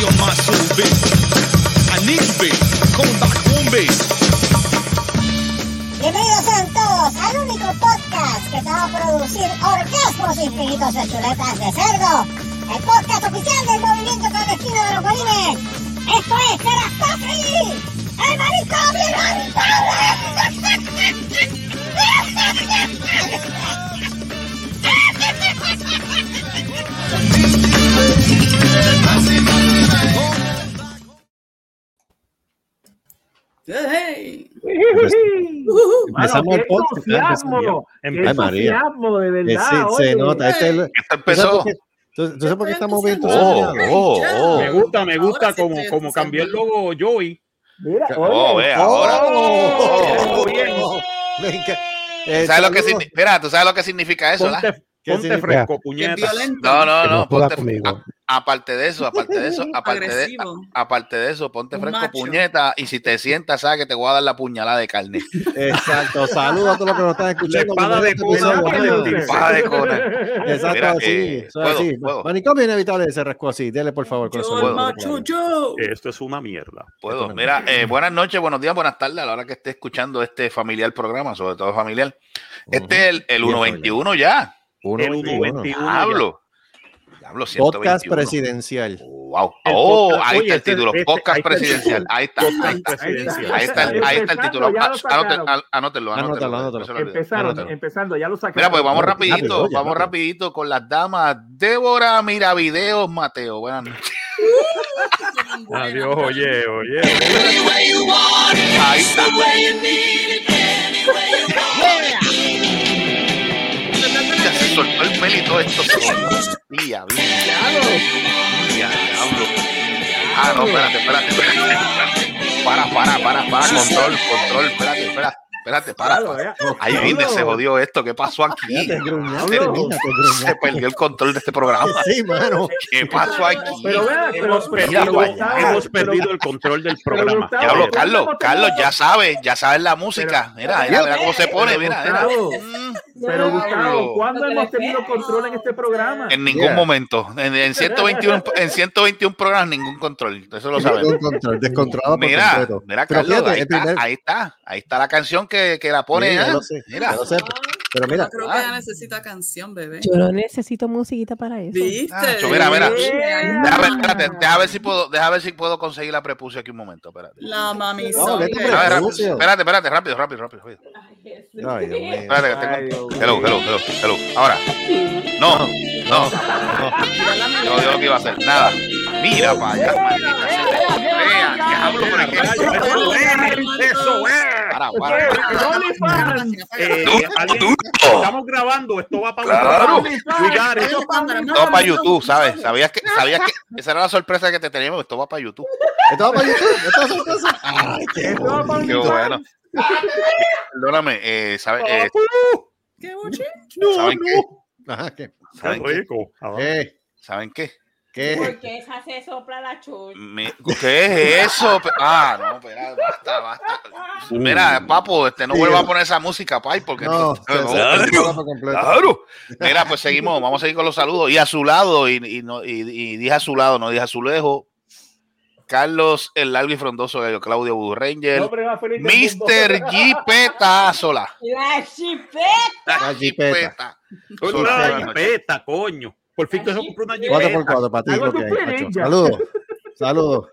my soul bass. I need bass. Coming back home bass. Bienvenidos sean todos al único podcast que te va a producir orgasmos infinitos de chuletas de cerdo. El podcast oficial del movimiento clandestino de los bolines. Esto es Terastofri, el manicomio Hey. Empezamos el podcast. entusiasmo, de Eh, verdad. sí, se nota. Este es el- Esto ¿Tú sabes empezó. por qué- ¿Tú, tú sabes por qué estamos bien Oh, oh, oh. Me gusta, me gusta como, como cambió el logo Joey. Mira, Oh, ve ahora. ¿Sabes lo que saludos. significa? Espera, ¿tú sabes lo que significa eso? ¿verdad? Ponte, fresco, puñeta. No, no, no Ponte, conmigo. Aparte de eso, aparte de eso, aparte de, a- aparte de eso, ponte Un fresco macho. puñeta y si te sientas, sabes que te voy a dar la puñalada de carne. Exacto. Saludos a todos los que nos están escuchando. La espada de este Conan. Espada de Conan. Exacto, Mira, así. eh, eso es puedo, así. puedo. Manicomio inevitable se rascó así. Dele, por favor, con saludos. macho, yo. Esto es una mierda. Puedo. Mira, eh, buenas noches, buenos días, buenas tardes a la hora que esté escuchando este familiar programa, sobre todo familiar. Este es el, el Bien 121 ya. Uno, El veintiuno. 121 ya. Hablo. Hablo Podcast 121. presidencial. Wow. El Oh, podcast- ahí oye, está el este- título. este- Podcast ahí está el presidencial. Ahí está. Ahí está. Ahí está, el- ahí está el título. Anótenlo, anótenlo. anótalo. no se lo olvide. Empezaron, Anótenlo. empezando, ya lo sacaron. Mira, pues vamos rapidito, vamos rapidito con las damas. Débora Miravideos Mateo. Buenas noches. Adiós, oye, oye. Ahí está. Soltó el pelito esto. Día, diablo. Ah, no, espérate, espérate, espérate. Para, para, para, para, control, control, espérate, espérate, espérate, para. Ahí viene, se jodió esto. ¿Qué pasó aquí? Se- perdió el control de este programa. Sí, mano. ¿Qué pasó aquí? Pero Hemos perdido, hemos perdido el control del programa. Gustavo, Diablo, ¿cuándo Carlos, Carlos, ya sabes, ya sabes la música. Mira, mira, mira cómo se pone, mira, mira. Pero Gustavo, ¿cuándo hemos tenido control en este programa? En ningún Yeah. momento. En, en 121, en 121 programas, ningún control. Eso lo sabemos. Con control, descontrolado por Mira, completo. mira, Carlos, fíjate, ahí, está, primer- ahí está. Ahí está la canción que, que la pone. Sí, ya ¿eh? lo sé, Mira. ya lo sé. Pero mira, Yo creo que ella necesita canción, bebé. Yo no necesito musiquita para eso. ¿Viste? Ah, mira, mira. Espérate, déjame ver si puedo, déjame ver si puedo conseguir la prepucia aquí un momento. Espérate. La mami No, Prepucio. espérate, espérate, rápido, rápido, rápido. rápido. ay, Dios mío. Espérate, que tengo- Dios. Hello, hello, hello, hello. Ahora. No, no. No, yo lo que iba a hacer. Nada. Mira para allá. maldita sea. Vea, diablo, es que- Eso es. Para, para. Eh. Estamos grabando, esto va para it. esto para YouTube, ¿sabes? ¿Sabías que, sabías que esa era la sorpresa que te teníamos? Esto va para YouTube. ¿Esto va para YouTube? ¿Esto es sorpresa? Ay, qué Esto va para Qué OnlyFans. bueno. Perdóname, eh, ¿sabe- eh, ¿Qué? ¿saben qué? Ajá, ¿qué? ¿Saben Qué qué? rico. Ah, ¿Qué? ¿Saben qué? Qué esa se sopla la chucha? Me- ¿Qué es eso? Ah, no, espera, basta, basta. Mira, papo, este, no Sí. vuelva a poner esa música, pay, porque No, por completo. Claro. Mira, pues seguimos, vamos a seguir con los saludos. Y a su lado, y, y, no, y, y dije a su lado, no dije a su lejos, Carlos el largo y frondoso gallo, Claudio Blue Ranger, Hombre más feliz del mundo. Mr. G Petazola. La chipeta. La jipeta. Una Sola. jipeta, coño. Por fin que se compró una Cuatro por jipeta. cuatro para ti, Algo ya. Saludos. Saludos.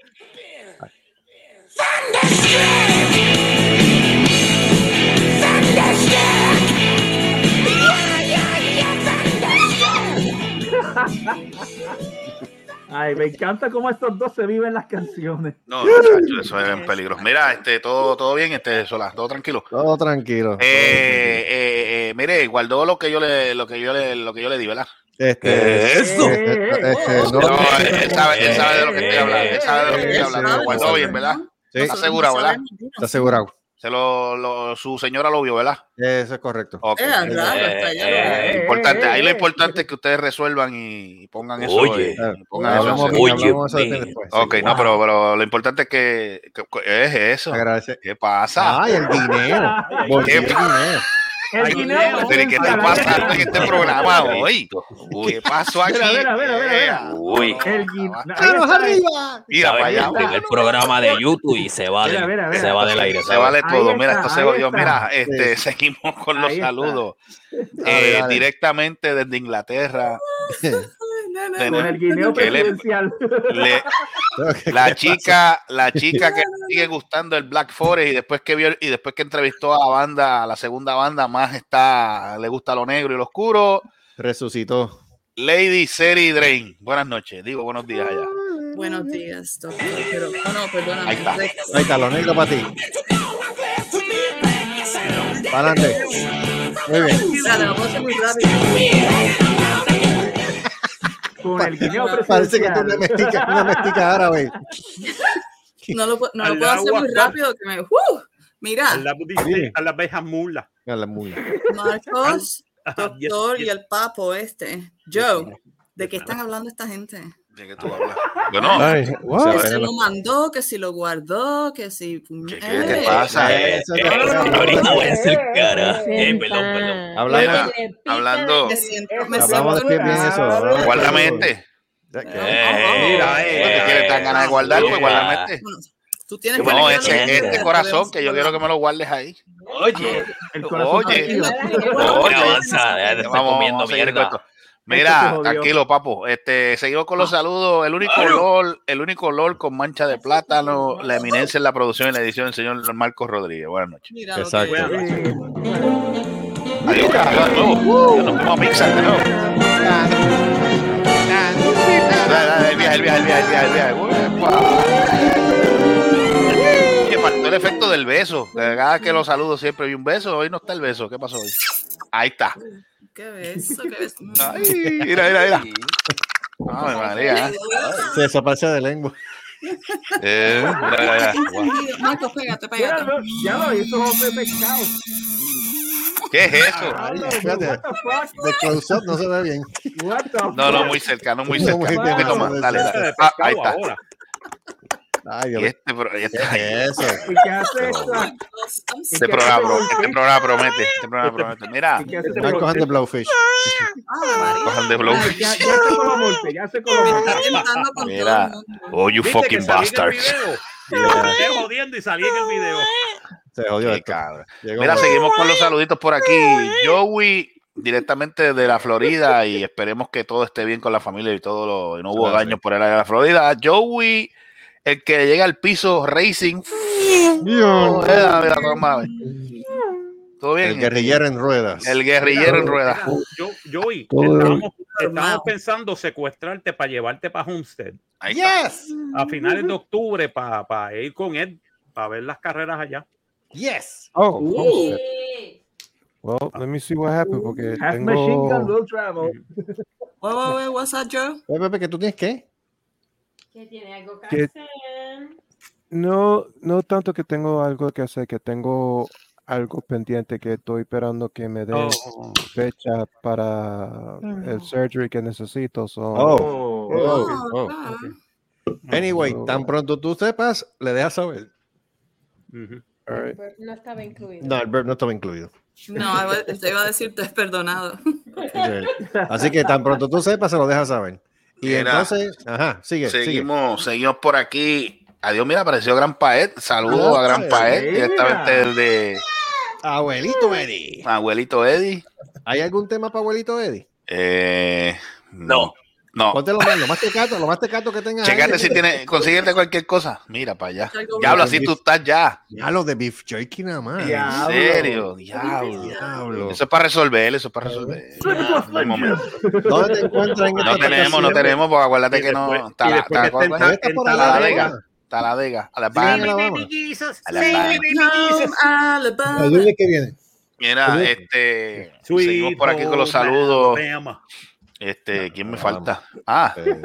Ay, me encanta cómo estos dos se viven las canciones. No, eso es en peligro. Mira, este, todo, todo bien, este, Sola, todo tranquilo. Todo tranquilo. Eh, eh, eh, mire, guardó lo que yo le, lo que yo le, lo que yo le di, ¿verdad? Este, eso? este, este, no, No, él sabe, él sabe de lo que estoy hablando, él sabe de lo que estoy hablando. Lo guardó bien, ¿verdad? Sí. Está asegurado, ¿verdad? Está asegurado. Se lo, lo- su señora lo vio, ¿verdad? Eso es correcto. Ok. Eh, lo Eh, veo. importante, ahí lo Eh, eh, importante es que ustedes resuelvan y pongan eso. Oye. eh, y pongan eso en Hablamos, serio. Oye, eso después. Ok, sí. no, pero, pero lo importante es que, que- que es eso. Agradece. ¿Qué pasa? Ay, el dinero. ¿Qué? dinero. El Ay, guineo Dios. Pero ¿y ¿qué está presidencial, ahí pasando en está. este programa hoy? ¿Qué pasó aquí? Mira, mira, mira. Uy, El ahí ¡Manos arriba! Mira para allá. el primer programa de YouTube y se va, Mira, del, mira, mira. se va del aire. Se vale Ahí todo. está, Mira, esto se jodió. Mira, este, seguimos con los Ahí saludos. Eh, directamente desde Inglaterra. Con el guineo le- presidencial. le- la chica, la chica que sigue gustando el Black Forest y después que vio y después que entrevistó a la banda, a la segunda banda, más está, le gusta lo negro y lo oscuro. Resucitó. Lady Seri Drain. Buenas noches, digo buenos días allá. Buenos días, doctor. Pero, oh, no, perdóname. Ahí está. Ahí está, lo negro para ti. Para adelante. Muy bien. Muy rápido. Con el guineo Parece que tú una mestica, una mestica árabe. No lo, no lo puedo hacer muy rápido. Que me, ¡Uh! Mira, A la, dice, a la abeja mula. A la mula. Marcos, Ajá, yes, doctor y yes. el papo este. Joe, ¿de qué están hablando esta gente? ¿De qué tú hablas? Bueno, Ay, Que si lo mandó, que si lo guardó, que si... ¿Qué, qué Eh, te pasa? Eh, eh, que- ahorita voy a hacer cara. Eh, perdón, perdón. Hablando, hablando, Me siento, me hablamos siento después bien eso. hablamos guárdame después. este. Ya que- Eh, Mira, eh, ¿Tú quieres tan ganas de guardar? Pues guárdame este. Bueno, Tú tienes Bueno, No, que este, este corazón que yo quiero que me lo guardes ahí. Oye, El corazón Oye. Oye, avanza, ya te estás comiendo a mierda. Mira, tranquilo, papo. Este, seguimos con los saludos. El único LOL, el único LOL con mancha de plátano, la eminencia en la producción y la edición del señor Marcos Rodríguez. Buenas noches. Mira Exacto. Adiós, carajo, de nuevo. Nos vemos a Pixar de nuevo. El viaje, el viaje, el viaje, el viaje, el viaje. Oye, faltó el efecto del beso. Cada que lo saludo siempre hay un beso. Hoy no está el beso. ¿Qué pasó hoy? Ahí está. Qué beso, qué beso. Ay, mira, mira, mira. Ay, María. Se desaparece de lengua. Eh, mira, mira, mira. Marcos, pégate, Ya pégate. ya lo hizo José Pescado. ¿Qué es eso? Ay, fuck? de close-up no se ve bien. No, no, muy cerca, no muy No, cerca. muy Un poquito más. Dale, dale. Ah, ahí está. Ay, Y Dios este, y este, ¿Qué es eso? ¿Y qué hace esto? Este programa, pro- este programa promete. Este programa promete. Mira, ¿Y qué hace Están cogiendo Blowfish. Ah, cojan de blow. Ya, ya se ya se Mira. Oh, you fucking bastards. video. Estoy jodiendo y salí en el video. Se jodió cabrón. Mira, seguimos con los saluditos por aquí. Joey, directamente de la Florida, y esperemos que todo esté bien con la familia y todo lo, y no hubo daños por el área de la Florida. Joey, el que llega al piso Racing. Dios. Mira, mira, toma. Todo bien. El guerrillero en ruedas. El guerrillero en ruedas. Yo, Joey, Todo- estábamos, estábamos pensando secuestrarte para llevarte para Homestead. Yes. a finales de octubre para ir con él para ver las carreras allá. Yes. Oh, Uh, well, let me see what happened porque Half machine gun tengo will travel. Wait, wait, wait, what's that, Joe? Pepe, ¿que tú tienes qué? Que tiene algo que Que- hacer. no no tanto que tengo algo que hacer, que tengo algo pendiente que estoy esperando que me den Oh, fecha para el surgery que necesito. so- Oh. Oh. Oh, oh. Ah, Anyway, so- tan pronto tú sepas, le dejas saber. right. No estaba incluido. No, el verb no estaba incluido. No, iba- te iba a decir, te has perdonado. Así que tan pronto tú sepas, se lo dejas saber. Y Mira. entonces, ajá, sigue, sigue. Seguimos, seguimos por aquí. Adiós, mira, apareció Gran Paet. Saludos Ah, a Gran Paet, mira. directamente desde Abuelito Eddie. abuelito Eddie. ¿Hay algún tema para abuelito Eddie? Eh, no, no. Ponte lo más, lo más tecato, lo más tecato que tengas. Checate ahí. si tiene, consíguete cualquier cosa. Mira para allá. Diablo, así tú estás ya. Ya lo de beef jerky nada más. En Diablo. serio, diablo. Diablo. Eso es para resolver, eso es para resolver. ¿Dónde te encuentras en No tenemos, no tenemos, porque acuérdate que no. Está la- está- en- por en Alabama. En Alabama. Alabama. Alabama. que viene? Mira, este, seguimos por aquí con los saludos. Este, ¿quién me falta? Ah, Eh,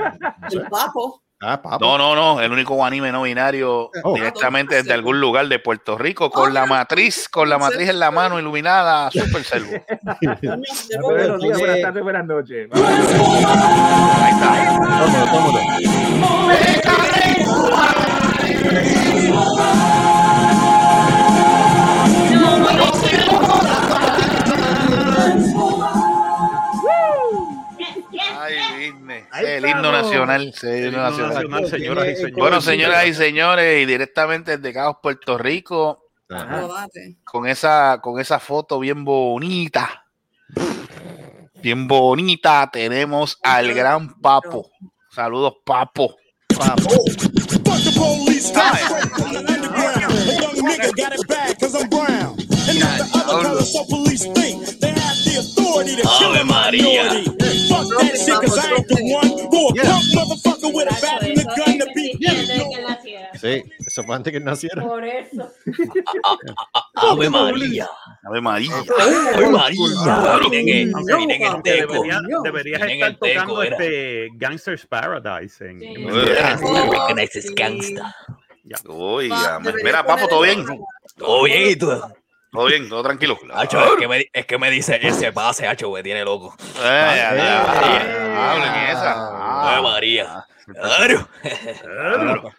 El papo. ah, papo. no, no, no, el único anime no binario Oh. directamente desde algún lugar de Puerto Rico con la matriz, con la matriz en la mano iluminada, super servo. Buenos días, buenas tardes, buenas noches. Ahí está. Tómalo, tómalo. Nacional. sí, el himno nacional. nacional, señoras y señores. Bueno, señoras y señores, y directamente desde Cabos, Puerto Rico, Ajá. Con esa, con esa foto bien bonita. Bien bonita, tenemos al gran Papo. Saludos, Papo. Fuck the police, stop straight from the underground. A young nigga got it bad cause I'm brown. And not the other color, so police think they have the authority to kill a Ave María. Sí, eso fue antes que naciera. Por eso. Ave María. Ave María. Ave María. Teco. debería- deberías estar tocando este Gangster's Paradise en, Access Gangsta. Uy, Mira, Papo, ¿todo bien? Todo bien, ¿y tú? Todo bien, todo tranquilo. Hacho, es que me, es que me dice ese pase, Hacho, me tiene loco. Eh, ya, ya, ya. Hablen esa. Ah. María. Claro.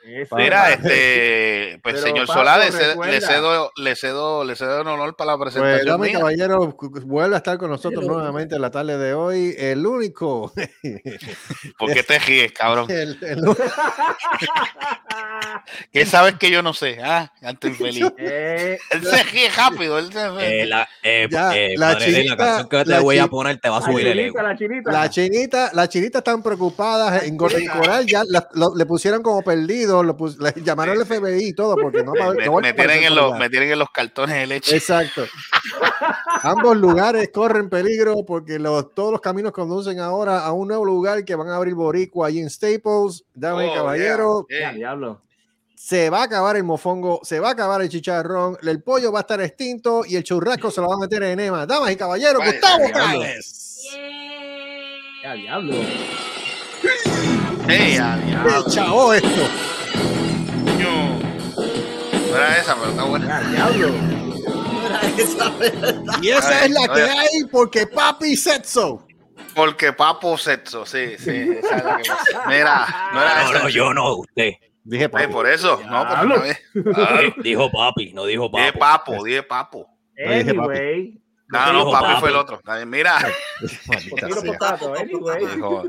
Eso. Mira, este, pues Pero, señor Papo, Solá, le cedo, recuerda. le cedo, le cedo, le cedo en honor para la Pues, presentación dame mía. caballero, vuelve a estar con nosotros Hello. nuevamente en la tarde de hoy. El único. ¿Por qué te ríes, cabrón? el- el- ¿Qué sabes que yo no sé? Ah, canto infeliz. Eh, Él se ríe rápido. Él se ríe. Eh, la, eh, Ya, eh, la padre, de chinita- la canción que te la voy a poner te va a la subir el ego. chinita, la chinita. La chinita, las chinitas están preocupadas en Gordon Coral, ya la- lo- le pusieron como perdido, lo pus- le llamaron al FBI y todo, porque no, me, no me tienen en los, me tienen en los cartones de leche. Exacto. Ambos lugares corren peligro porque los, todos los caminos conducen ahora a un nuevo lugar que van a abrir Boricua allí en Staples. Damas y Oh, caballeros, yeah. Ya, Eh, diablo. se va a acabar el mofongo, se va a acabar el chicharrón, el pollo va a estar extinto y el churrasco se lo va a meter en enema. Damas y caballeros, Gustavo. Cáez. Ya, diablo. Ey, a diablo, ¡Qué chavo esto! coño. No era esa, pero está buena. Ya, diablo. Esa verdad. Y esa Ay, es la que hay porque papi so. Porque papo sexo, sí, sí. esa es la que. Mira, no era No, esa. no, yo no, usted. Dije Eh, papi. por eso, no, por Diablo. una vez. Eh, Dijo papi, no dijo Dije papo. papo, dije papo. dije papi. Anyway. No, no, papi papi. fue el otro. Mira, potato, anyway. dijo,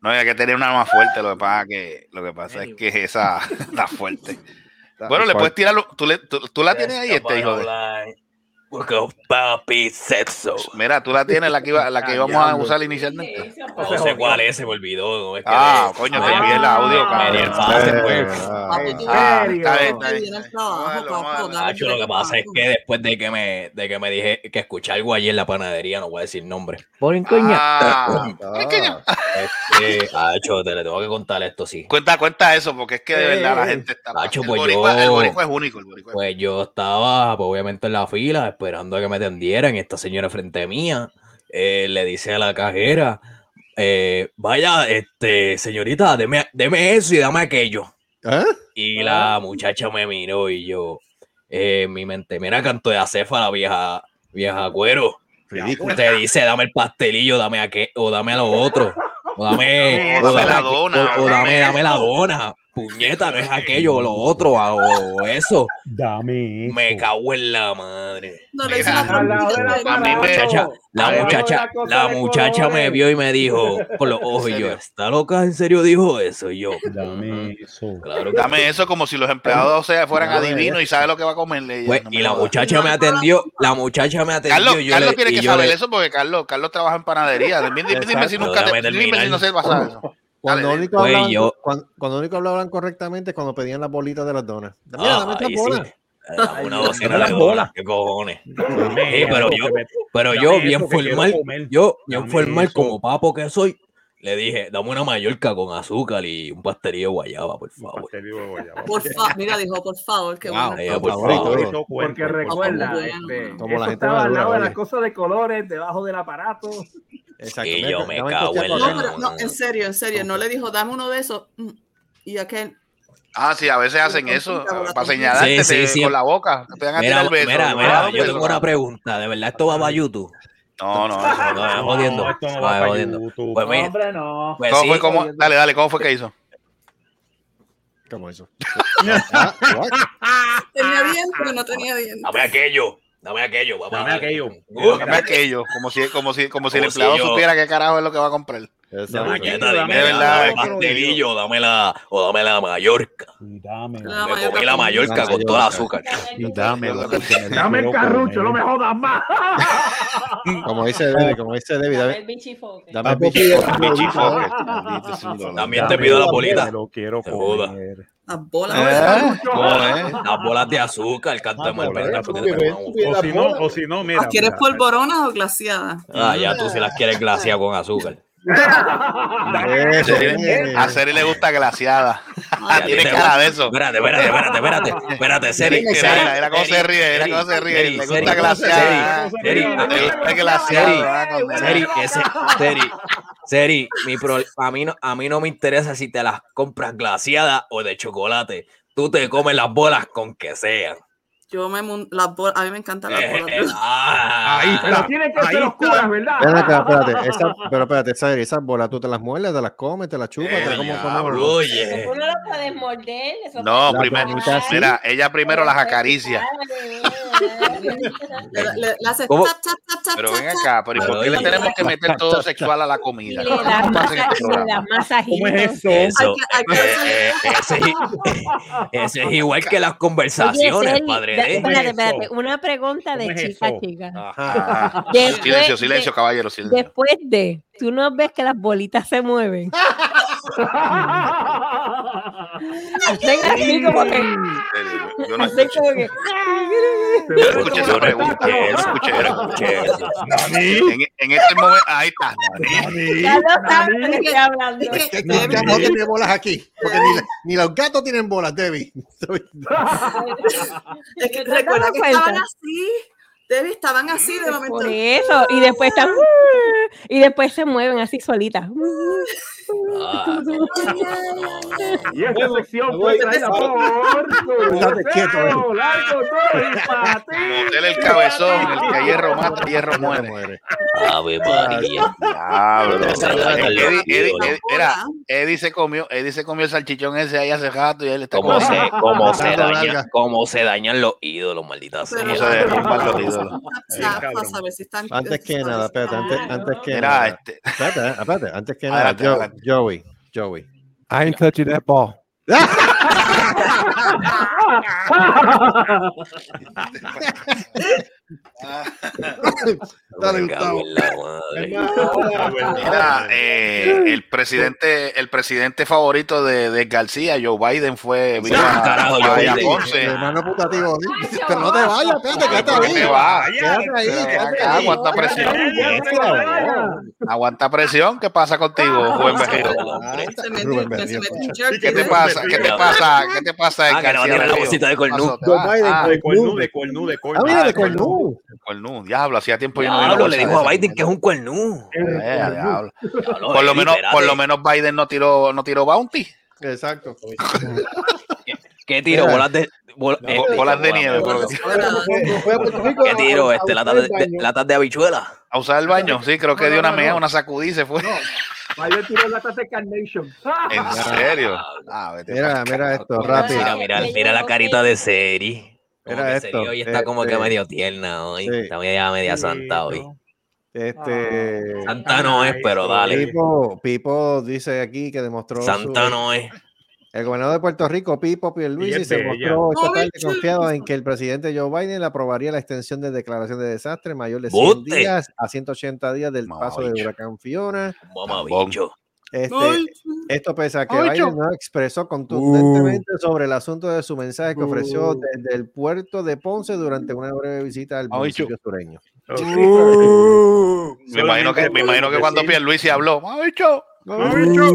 no había que tener una más fuerte. Lo que pasa que, lo que pasa es que esa está fuerte. Bueno, le puedes tirarlo. Tú, le- tú, tú la tienes ahí, este hijo de. Porque papi sexo. Mira, tú la tienes, la que, iba, la que Ah, íbamos a usar inicialmente. No sé cuál es, se me olvidó. no es que Ah, le- coño, me- te envié el audio, cabrón. ah. Papi, ¿En tú- Ah, lo que pasa es que después de que me, de que me dije que escuché algo ayer en la panadería, no voy a decir nombre. Ah, Ah. Este, te le tengo que contar esto, sí. cuenta, cuenta eso, porque es que de verdad la gente está. Nacho, el, pues yo- el boricua es único. Pues yo estaba, pues, obviamente, en la fila esperando a que me atendieran. Esta señora frente mía eh, le dice a la cajera: eh, Vaya, este, señorita, deme, deme eso y dame aquello. ¿Eh? Y la muchacha me miró y yo, eh, mi mente, mira, canto de acéfala, vieja, vieja cuero. Ridículo. Te dice, dame el pastelillo, dame a qué, o dame a lo otro. O dame, O o dame la dame- dona, o- o dame, dame dame la dona. Puñeta, no es aquello o lo otro, o, eso. Dame eso. Me cago en la madre. No le hice Mira, la Muchacha, la muchacha, la me vio y me dijo con los ojos y yo? ¿está loca? ¿En serio dijo eso? Y yo, Dame eso. claro que Dame eso como si los empleados o sea, fueran Dame adivinos y sabe lo que va a comerle. Pues, No y la muchacha me atendió, la muchacha me atendió. Carlos, yo Carlos le- tiene que saber le- eso porque Carlos, Carlos trabaja en panadería. Dime, dime- dime si nunca te, dime si no se pasa eso. Cuando Dale, único, Pues hablaban, yo- cuando, cuando único hablaban correctamente es cuando pedían las bolitas de las donas. Mira, Ah, dame estas bolas. sí. Dame Una docena Dame las de bolas. qué cojones. Dame Sí, pero yo- Pero Dame yo, bien formal, yo, bien Dame formal, como papo que soy, le dije, dame una mallorca con azúcar y un pastelillo de guayaba, por Un favor. pastelillo de guayaba. Por favor, mira, dijo, por favor, que Wow, bueno. por favor. Porque recuerda, Bueno, este, Como la eso gente estaba al lado de las cosas de colores, debajo del aparato. Exacto. Y yo me cago en la No, acá. pero no, en serio, en serio, no le dijo, dame uno de esos. mm, Y aquel, Ah, sí, a veces hacen eso para señalarte Sí, sí, sí. con la boca. Te van a Mira, tirar el beso. mira, mira, un yo tengo una pregunta, ¿de verdad esto va para YouTube? No, no, No, es jodiendo. no No, va jodiendo. Pues mira, Hombre, no. pues ¿Cómo sí, fue? ¿Cómo? Dale, dale, ¿cómo fue que hizo? ¿Cómo? Ah, what? tenía dientes, pero no tenía dientes. dame aquello, dame aquello, papá. Dame aquello. Dame aquello, como si, como si, como si el si empleado yo- supiera qué carajo es lo que va a comprar. Dame Mañana dime que- pastelillo, dame la, o dame la Mallorca. Dame. La Me comí la con- Mallorca La con todo el azúcar. Dame el carrucho, no me jodas más. Como dice Debbie, como dice Debbie, Dame dame, el bichifoque. dame el Papi, bicho. Bichi Fokker. Maldito sea mi dolor. También te pido la bolita. Lo quiero comer. Las bolas. ¿Eh? ¿Cómo es? Las bolas de azúcar, Ah, que O la si no, o si no, mira. ¿Las quieres mira, polvoronas o glaciadas? Ah, ya tú si las quieres glaciar con azúcar. A Seri le gusta glaciada. Tiene cara de eso. Espérate, espérate, espérate, espérate, espérate, Seri. Mira, cómo se Seri, ríe, mira Seri, cómo se ríe. Seri, Le Seri, gusta glaciada. Seri, Seri, Le gusta glaciada. Seri, Seri, ese, Seri, Seri, mi pro- a, mí no, a mí no me interesa si te las compras glaciadas o de chocolate. Tú te comes las bolas con que sean. Yo me las bolas, a mí me encantan las Eh, bolas. ah, Ahí Pero está. tienen que Ahí ser está. oscuras, ¿verdad? Acá, espérate, esa- pero espérate, esa- esas bolas tú te las muerdes, te las comes, te las chupas, te las como como- no lo puedes morder. Eso No, La primero. Mira, ella primero las acaricia. Le, le- le haces ¿Cómo? tap, tap, tap, tap, Pero ven acá, pero ¿y por qué le tenemos que meter todo sexual a la comida? Le ¿Cómo das pasa en masa- este. ¿Cómo es eso? eh, eh, ese, ese es igual que las conversaciones, padre da- de. espérate, una pregunta de ¿Cómo es chica, eso? chica. Ah, Después Silencio, de- silencio, caballero, silencio. Después de, tú no ves que las bolitas se mueven. Hacen así como que, Yo no hacen escuché, como que. yo no escuché pregunta. Yo no escuché, yo no escuché eso. En, en este momento, ahí está. Ya lo sabes de qué estoy hablando. Es que- no tiene bolas aquí, porque ni, los gatos tienen bolas, Debbie. Es que ¿Te has recuerda que estaban así. Debbie, estaban así de momento. Por eso, y después están y después se mueven así solitas. Ah, Y esta sección fue traída por Estate quieto, eh. Largo. Motel el cabezón, el que hierro mata, hierro muere. Ave María. Diablo. Eddie, calor. Eddie, se comió, Eddie se comió el salchichón ese ahí hace rato y él está Cómo como se, cómo se larga. cómo se dañan los ídolos, maldita sea. cómo se derrumban los ídolos. Antes que nada, espérate, antes, antes que Mira, nada. este, Espérate, espérate, antes que nada. Joey, Joey. I ain't touching that ball. Dale, Gustavo. madre. mira, eh, el presidente, el presidente favorito de, de García, Joe Biden, fue vino a, carajo, a Joe Villa Biden. Ponce. Hermano putativo. Pero no te vayas, espérate, quédate ¿Por qué ahí. te? Quédate ahí, Pero ven quédate acá, ahí. aguanta presión. Aguanta presión. ¿Qué pasa contigo, Rubén Berrío, concha. jerky, ¿Qué te ¿eh? pasa? ¿Qué te pasa? ¿Qué te pasa, Ah, que le va a García tirar la Berrío? bolsita de cornú. Te Joe. Biden, Ah, De cornú, de cornú, de cornú. Cornú, diablo, hacía tiempo yo no Diablo, le dijo a. Biden que es un cuernú. Eh, diablo. Diablo, Por lo Eddie, menos, por lo menos Biden no tiró, no tiró bounty. Exacto. ¿Qué tiro? Bolas de. bol- Bo- este, bolas de bolas- nieve. bolas- ¿Qué tiro? Este, latas de, latas de habichuela. A usar el baño, sí, creo que No, dio una no, mea, no. una sacudí y se fue. Biden tiró latas de Carnation. ¿En serio? Ah, Mira, mira esto, rápido. Mira, mira, mira la carita de Seri. Como Mira que esto, hoy está como que este- medio tierna hoy. Sí. Está media, media santa hoy. Este. Santa no es, pero dale. Pipo, Pipo dice aquí que demostró. su- Santa no es. El gobernador de Puerto Rico, Pipo Pierluisi, se bella. mostró esta tarde confiado en que el presidente Joe Biden le aprobaría la extensión de declaración de desastre mayor de 100 ¡Bote! días a 180 días del Mamá paso del bicho. huracán Fiona. Mamabicho. Este, esto pese a que Ay, Biden no expresó contundentemente sobre el asunto de su mensaje que ofreció desde el puerto de Ponce durante una breve visita al municipio sureño. Me imagino que, me imagino que cuando Pierluisi habló, ¡Mabicho! Mamabicho.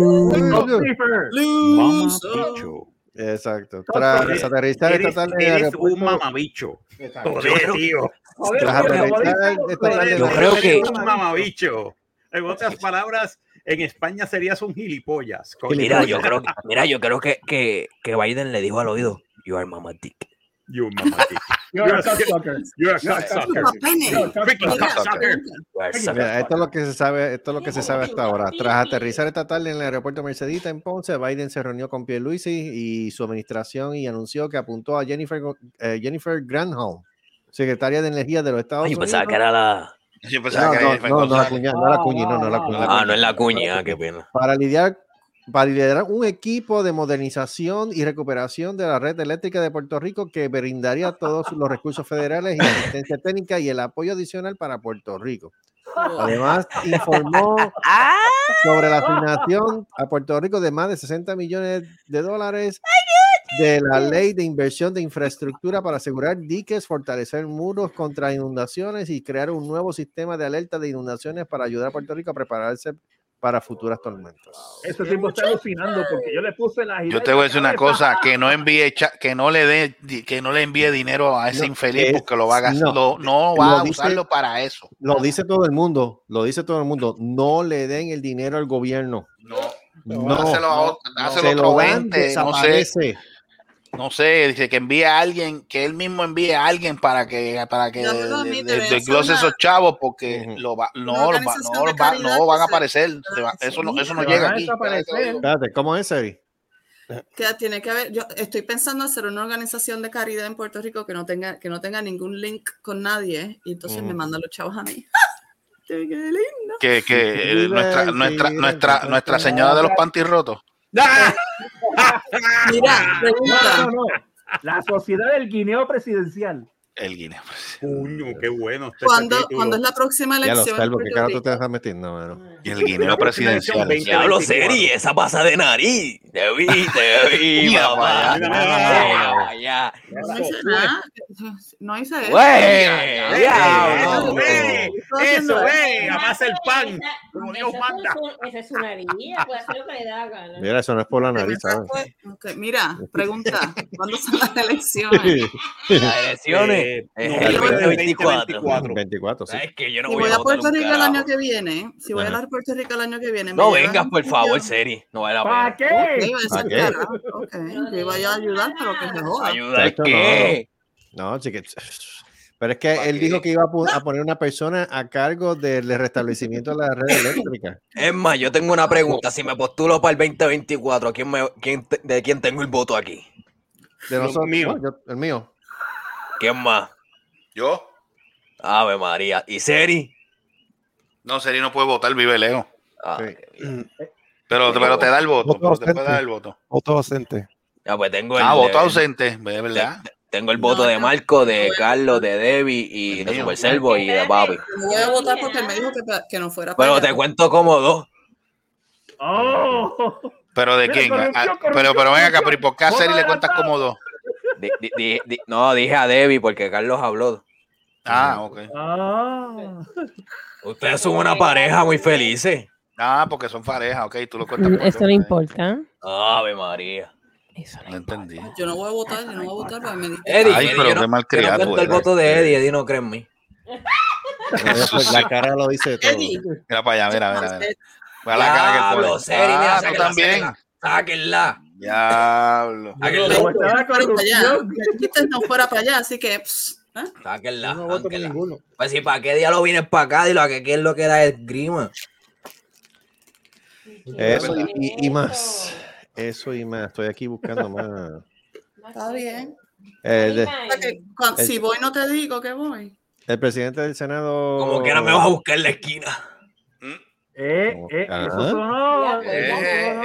Exacto. Tras Eres- aterrizar esta tarde eres un mamabicho. Exacto. Joder, tío. Tras aterrizar esta tarde en Yo creo que- un mamabicho. En otras palabras, en España serías un gilipollas. Mira, yo creo, que- mira, yo creo que, que, que Biden le dijo al oído, you are mama dick. You mamabicho. You're a cocksucker. You're a You're cocksucker. You're cocksucker. esto es lo que se sabe, esto es lo que se sabe hasta ahora. Tras aterrizar esta tarde en el aeropuerto Mercedita en Ponce, Biden se reunió con Pierluisi y su administración y anunció que apuntó a Jennifer, eh, Jennifer Granholm, secretaria de Energía de los Estados Ay, yo Unidos, pensaba que era la, Yo pensaba No, que no, era no, no, la cuña, no la cuñi, no, no la cuñi. Ah, no es la cuña, qué pena. Para lidiar, para liderar un equipo de modernización y recuperación de la red eléctrica de Puerto Rico que brindaría todos los recursos federales y asistencia técnica y el apoyo adicional para Puerto Rico. Además, informó sobre la asignación a Puerto Rico de más de 60 millones de dólares de la ley de inversión de infraestructura para asegurar diques, fortalecer muros contra inundaciones y crear un nuevo sistema de alerta de inundaciones para ayudar a Puerto Rico a prepararse para futuras tormentas. Ese tipo está alucinando porque yo le puse la Yo te voy a decir una cosa, que no envíe, que no le dé, que no le envíe dinero a ese No, infeliz porque lo va a gastar, no, no va a dice- usarlo para eso. Lo dice todo el mundo, lo dice todo el mundo. No le den el dinero al gobierno. No, No, no, dáselo se a lo otro dan, ente, no sé, desaparece. No sé, dice que envíe a alguien, que él mismo envíe a alguien para que, para que No, de- de- desglose una- esos chavos porque lo va, no, lo va- organización no, va- no van a aparecer, se va- eso no, eso no llega aquí. Espérate, ¿cómo es, Seri? Que tiene que haber, yo estoy pensando hacer una organización de caridad en Puerto Rico que no tenga, que no tenga ningún link con nadie y entonces me mandan los chavos a mí. ¡Qué lindo! Que, que eh, nuestra, nuestra, nuestra, nuestra señora de los panties rotos. Mira, No, no. La sociedad del guineo presidencial. El guineo. Coño, qué bueno. ¿Cuándo. ¿Cuándo es la próxima Ya lo elección? salvo, que Puerto cara tú Rico? te dejas meter. No, bueno. Y el guineo presidencial. Diablo, serie, esa pasa de nariz. Te vi, te vi, para allá. No hice nada. No hice eso. Güey, Eso, ve, amasa el pan. Como Dios Esa es manda. su- Esa es su nariz, puede hacer lo que le da la gana. Mira, eso no es por la nariz, Mira, pregunta, ¿cuándo son las elecciones? Las elecciones. Eh, es noviembre el del 2024. 2024. 24, sí. ¿Sabes qué? Yo no Si voy, voy a Puerto Rico el año que viene, si voy a Ajá. a Puerto Rico el año que viene, No vengas, por favor, Seri. No vale la ¿Para pena. Ok, qué? ¿Para qué? carajo, ok, yo iba a ayudar, pero que se joda. ¿Ayuda Chacho, qué? No. Pero es que él dijo que iba a, poner una persona a cargo del restablecimiento de la red eléctrica. Es más, yo tengo una pregunta. Si me postulo para el 2024, ¿quién me, quién te- ¿de quién tengo el voto aquí? De nosotros, mío. no, yo- el mío. ¿Quién más? Yo. Ave María. ¿Y Seri? No, Seri no puede votar, vive lejos. Ah, Sí. Pero, pero te da el voto. Voto te puede ausente. dar el voto. Voto ausente. Ya, pues tengo el, Ah, voto ausente, ¿de verdad? tengo el voto No, de Marco, de Carlos, de Debbie y de mío. Super Servo y de Papi. No voy a votar porque me dijo que, no fuera Pero te cuento como dos. ¡Oh! ¿Pero de Mira, quién? corrupción, Ah, corrupción, pero, pero ven acá, pero ¿y por qué a. Seri le cuentas como dos? Di- di- di- di- no, dije a Debbie porque Carlos habló. Ah, ok. Ah. Ustedes son una pareja muy felices. Ah, porque son parejas, ok, tú lo cuentas. Mm, por Eso no importa. Ave María. Eso no No importa. entendí. Yo no voy a votar, yo no voy a votar porque me. Eddie, Ay, Eddie, pero yo qué no cuento el voto de Eddie, Eddie no cree en mí. La cara lo dice todo. Eddie, Mira para allá, mira, mira. mira. Mira la cara que él mira, Ah, tú sáquenla, también. sáquenla. Diablo. No fuera para allá, así que. pss, ¿eh? Sáquenla. Yo no voto por sáquenla. ninguno. Pues si para qué día lo vienes para acá, dilo a que qué es lo que da el grima. Eso y, más. Eso y más. Estoy aquí buscando más. Está bien. De- El- si voy, no te digo que voy. el presidente del Senado. Como que ahora me vas a buscar en la esquina. Eh, eh, Ah. eso sonó. Eh, eso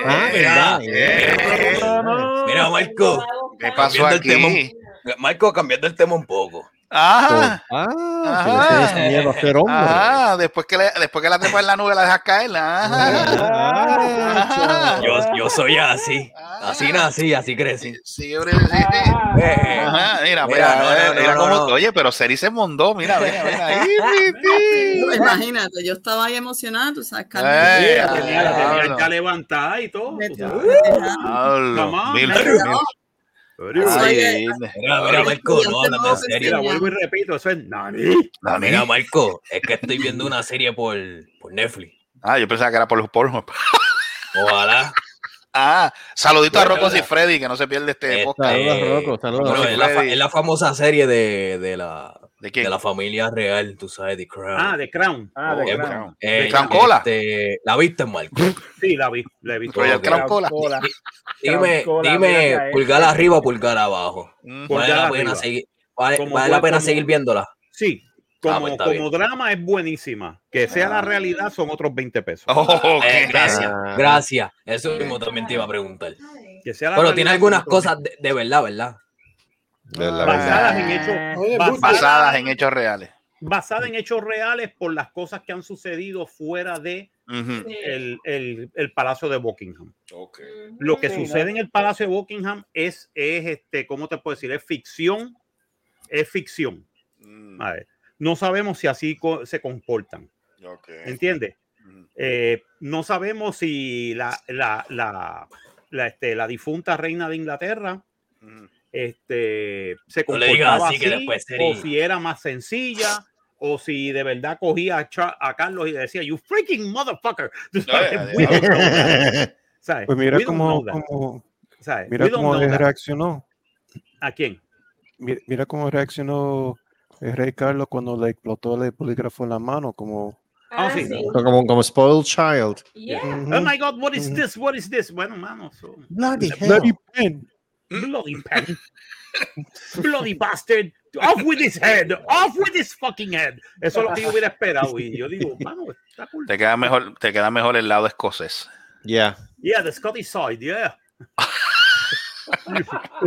Ah, eh, verdad. eh, sonó. Mira, sonó. Marco. ¿Qué pasó Cambiando el tema. aquí? Marco, cambiando el tema un poco. Ajá. Ah, Ajá. si le tienes miedo a ser hombre. Ah, después que, le, después que la trepa en la nube la dejas caer. Ajá. Ah, Yo, yo soy así. Así nací, así crecí. Sí, hombre, sí, sí. Ajá, mira, Mira, mira, no, no, mira no, cómo, no. oye, pero Seri se mondó, mira, mira, mira, ahí, Imagínate, yo estaba ahí emocionada, tú sabes, Carmen. Eh, La tenía, ya levantada y todo. Mil. Ay, Mira, mira, Marco, no, en serio. Vuelvo y repito, eso es nani. Nani. Mira, Marco, es que estoy viendo una serie por, por Netflix. Ah, yo pensaba que era por los pornos. Ojalá. Ah, saludito a Rocos y. Freddy, que no se pierde este Este, podcast. Saludos, Rocco, saludos. fa- es la famosa serie de, de, la, ¿De quién? de la familia real, tú sabes, The Crown. Ah, de Crown. Ah, de Eh, Crown. eh, ¿De Crown Cola? este, ¿La viste, Marco? Sí, la vi, la he visto. Ok. Crown Cola. Cola. Dime, dime, pulgar arriba o pulgar abajo. Mm. Pulgar ¿Vale la pena seguir, vale, la pena como- seguir viéndola? Sí, como, pues como drama es buenísima. Que sea la realidad son otros 20 pesos. Oh, Eh, gracias, Ah. gracias. Eso mismo también te iba a preguntar. Que sea la Pero tiene algunas cosas de, de verdad, ¿verdad? De la basadas en hechos Oye, basadas- Basadas en hechos reales. basadas en hechos reales por las cosas que han sucedido fuera de el, el- el Palacio de Buckingham. Ujú. Lo que Sí, sucede ¿no? en el Palacio de Buckingham es, es este, ¿cómo te puedo decir? Es ficción, es ficción. Mm, A ver, no sabemos si así co- se comportan, ok. ¿entiendes? Eh, no sabemos si la, la, la, la, este, la difunta reina de Inglaterra. Este, se No comportaba así así, que después o sería- si era más sencilla, o si de verdad cogía a, Cha- a Carlos y le decía, you freaking motherfucker. Pues mira cómo, cómo- ¿sabes? mira cómo reaccionó. ¿A quién? Mira, mira cómo reaccionó el rey Carlos cuando le explotó el polígrafo en la mano, como Ah, Ah, sí. sí. Como, como spoiled child. Yeah. Oh my God, what is this? What is this? Bueno, mano, so- Bloody Bloody pen. Bloody pen. bloody bastard. Off with his head. Off with his fucking head. Eso es lo que yo hubiera esperado. Y yo digo, mano, está cool. Te queda mejor, te queda mejor el lado escocés. Yeah. Yeah, the Scottish side, yeah.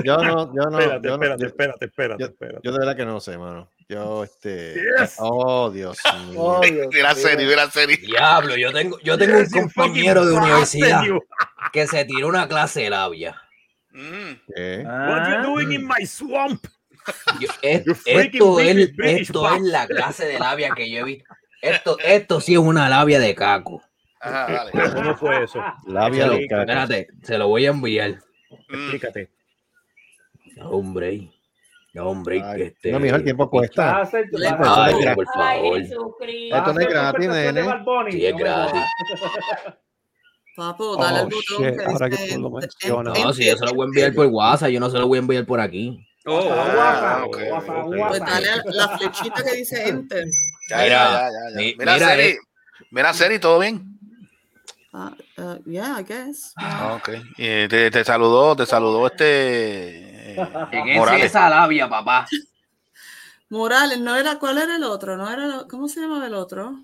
Yo no, yo no, espérate, yo no- espérate, yo- espérate, espérate, yo- espérate. yo de verdad que no sé, mano. Yo, este. Yes. Oh, Dios mío. Oh, Dios Mira mío. serie, mira serie. Diablo, yo tengo, yo tengo un Yes, compañero de universidad que se tiró una clase de labia. Mm. ¿Qué? What you doing in my swamp? Yo- es- esto es, British- British esto es la clase de labia que yo he visto. Esto, esto sí es una labia de caco. Ajá, dale. ¿Cómo fue eso? Labia Se lo- de caca. espérate, se lo voy a enviar. Mm. Explícate. No, hombre. No, hombre. Ay, que este, no, mijo, el tiempo cuesta. hacer tu- Le- vas a Ay, hacer- por Ay, favor. Esto no es gratis, nene. Sí, es gratis. Papo, dale Oh, al botón shit, que ahora que dice tú lo en- mencionas. en- No, si yo se lo voy a enviar por WhatsApp, yo no se lo voy a enviar por aquí. Oh, Ah, ok. ok. Pues dale a la flechita que dice enter. Ya, Mira, ya, ya, ya, ya. mi- Mira, mira, serie. eh. Mira, serie, ¿todo bien? Ah, uh, yeah, I guess. Ah, ok. Y te, te saludó, te saludó este. eh, Morales. esa labia, papá? Morales, no era, ¿cuál era el otro? No era, ¿cómo se llamaba el otro?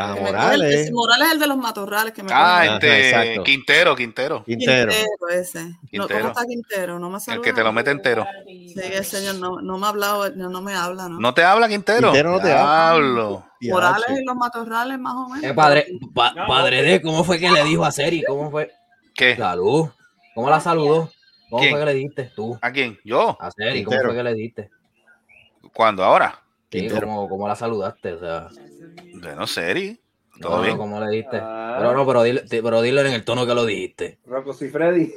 Está Que me coge el- Morales. ese Morales es el de los matorrales que me Ah, Ajá, este. Quintero, Quintero. Quintero. ese. No. ¿Cómo está Quintero? No me ha El que te lo mete entero. Sí, el señor no, no me ha hablado, no, no me habla, ¿no? ¿No te habla Quintero? Quintero no te Hablo. Morales y los matorrales, más o menos. Eh, padre, pa- padre de, ¿cómo fue que le dijo a Seri? ¿Cómo fue? ¿Qué? Salud. ¿Cómo la saludó? ¿Cómo ¿Quién? fue que le diste tú? ¿A quién? ¿Yo? A Seri, ¿cómo fue que le diste? ¿Cuándo? ¿Ahora? Sí. ¿cómo, cómo la saludaste? O sea, Bueno, serie. no, Todo no, bien. ¿cómo le diste? Ah. Pero no, pero dile, te- pero dilo en el tono que lo dijiste. Rocco y Freddy.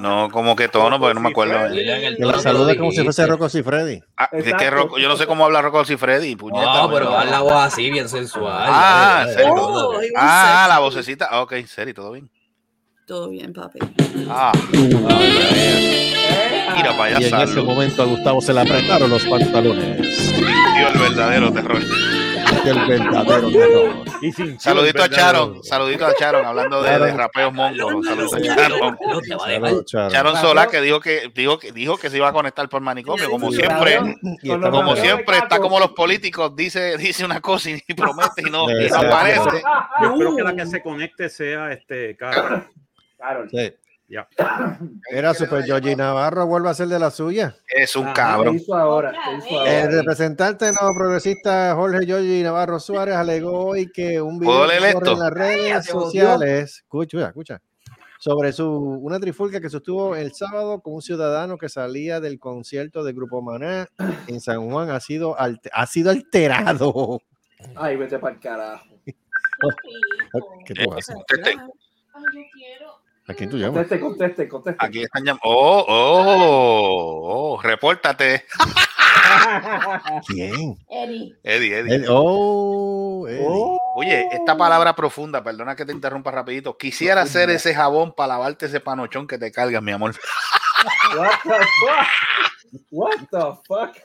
No, como que tono, porque no me acuerdo. Que la lo como si dijiste. fuese Rocco y Freddy. Ah, es que Exacto. Rocco- yo no sé cómo habla Rocco y Freddy. puñeta, No, pero haz la voz así, bien sensual. Ah, dale, Oh, Ah, la vocecita. Ah, ok, serie, todo bien. Todo bien, papi. Ah, mira para Y allá, en ese momento a Gustavo se le apretaron los pantalones. Dio el verdadero terror. El verdadero terror. Y sin Saludito a. Charon, saludito a Charon, hablando de, de rapeos mongos. Saludos a Charon. Charon Solá que dijo que dijo que dijo que se iba a conectar por manicomio, como Sí, siempre. Como siempre está como los políticos, dice dice una cosa y promete y no, y no Exacto. aparece. Yo espero que la que se conecte sea este Carlos. Carol. Sí. Era Super Georgie Navarro, vuelve a ser de la suya. Es un Ajá, cabrón. ¿Qué hizo ahora? Otra ¿Qué hizo vez. El representante no progresista Jorge Georgie Navarro Suárez alegó hoy que un ¿Puedo video en las redes sociales, escucha, escucha, sobre su una trifulca que sostuvo el sábado con un ciudadano que salía del concierto de Grupo Maná en San Juan ha sido ha sido alterado. Ay, vete para el carajo. ¿Qué tú haces? Ay, yo quiero. ¿A quién tú llamas? Conteste, conteste, conteste. Aquí están llamando. Oh, oh, oh, repórtate. ¿Quién? Eddie. Eddie, Eddie. Oh, Eddie. Oh. Oye, esta palabra profunda, perdona que te interrumpa rapidito. Quisiera hacer ese jabón para lavarte ese panochón que te cargas, mi amor. What the fuck? What the fuck?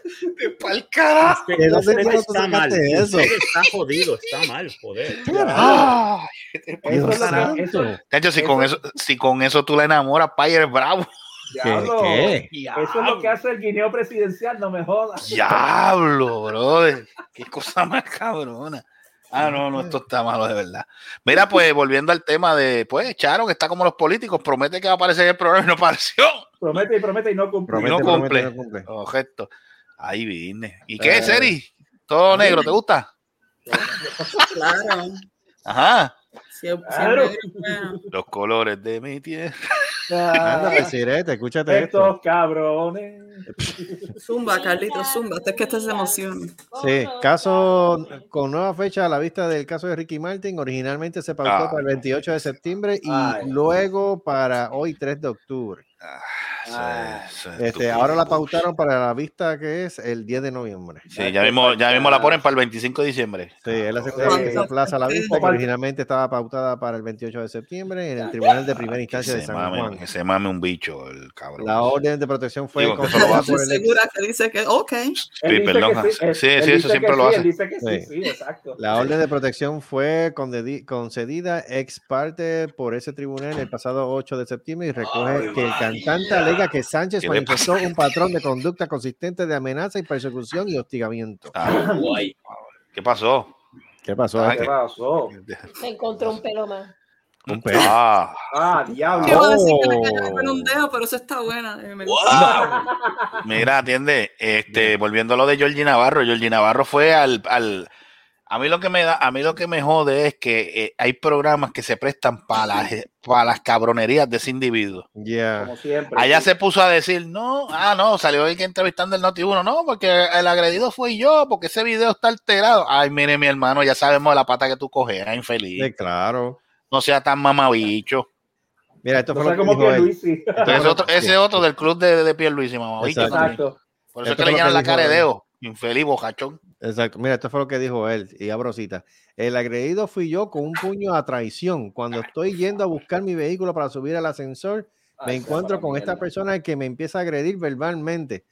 ¡Pa'l carajo! ¿De dónde Usted carajo tú está mal. sacaste eso? Está jodido, está mal, joder. ¡Ay! ¿qué te Eso eso- Chacho, si con eso, si con eso tú la enamoras, Payer bravo. Diablo. qué? Eso es lo que hace el guineo presidencial, no me jodas. Diablo, brother. Qué cosa más cabrona. Ah, no, no, esto está malo de verdad. Mira, pues volviendo al tema de, pues, Charo, que está como los políticos, promete que va a aparecer el programa y no apareció. Promete y promete y no cumple. Y no cumple. promete, no cumple. Objeto. Ahí vine. ¿Y qué, Eh. Seri? Todo negro, ¿te gusta? Claro. Ajá. Es- es Claro. bueno. Los colores de mi tierra. Anda, pues, Sirete, escúchate esto. Estos cabrones. Zumba, Carlito, zumba. Hasta que este se emociona. Sí, caso con nueva fecha a la vista del caso de Ricky Martin. Originalmente se pautó Ah. para el 28 de septiembre y Ay. luego para hoy 3 de octubre. Sí, sí, Este, ahora la pautaron para la vista que es el 10 de noviembre. Sí, ya mismo, ya mismo la ponen para el 25 de diciembre. Sí, es la segunda vez que se ¿Cuánto? aplaza la vista, que originalmente estaba pautada para el 28 de septiembre en el Tribunal de Primera Instancia Que de San mame, Juan. que se mame un bicho, el cabrón. La orden de protección fue Digo, que eso lo concedida va a por el ex- segura que dice que, ok. Sí, perdón. que Sí, él- sí, él eso siempre lo sí, hace. Él dice que sí, Sí. sí, exacto. La orden de protección fue concedida ex parte por ese tribunal el pasado 8 de septiembre y recoge que el cantante alega que Sánchez ¿Qué le manifestó un patrón de conducta consistente de amenaza y persecución y hostigamiento. Ah, Guay. ¿Qué pasó? ¿Qué pasó? Ah, ¿Qué pasó? Se encontró un pelo más. Un. Ah, Ah, Yo diablo. a decir que me cayó Oh. con un dedo, pero eso está buena. eh, Wow. mira, atiende, este, volviendo a lo de Georgie Navarro, Georgie Navarro fue al, al a mí lo que me da, a mí lo que me jode es que eh, hay programas que se prestan para las, para las cabronerías de ese individuo. Ya. Como siempre. Allá sí. se puso a decir, no, ah, no, salió ahí que entrevistando el Noti 1, no, porque el agredido fui yo, porque ese video está alterado. Ay, mire, mi hermano, ya sabemos la pata que tú coges, ah, infeliz. Sí, claro. No sea tan mamabicho. Mira, esto No fue sé lo que. Luis, sí. Entonces, otro, ese otro del club de, de Pierluisi, mamabicho. Exacto. también. Por eso es Esto que le fue llaman la de dedo. Infeliz, bojachón. Exacto. Mira, esto fue lo que dijo él. Y abro cita. El agredido fui yo con un puño a traición. Cuando estoy yendo a buscar mi vehículo para subir al ascensor, me Ay, encuentro con esta persona que me empieza a agredir verbalmente.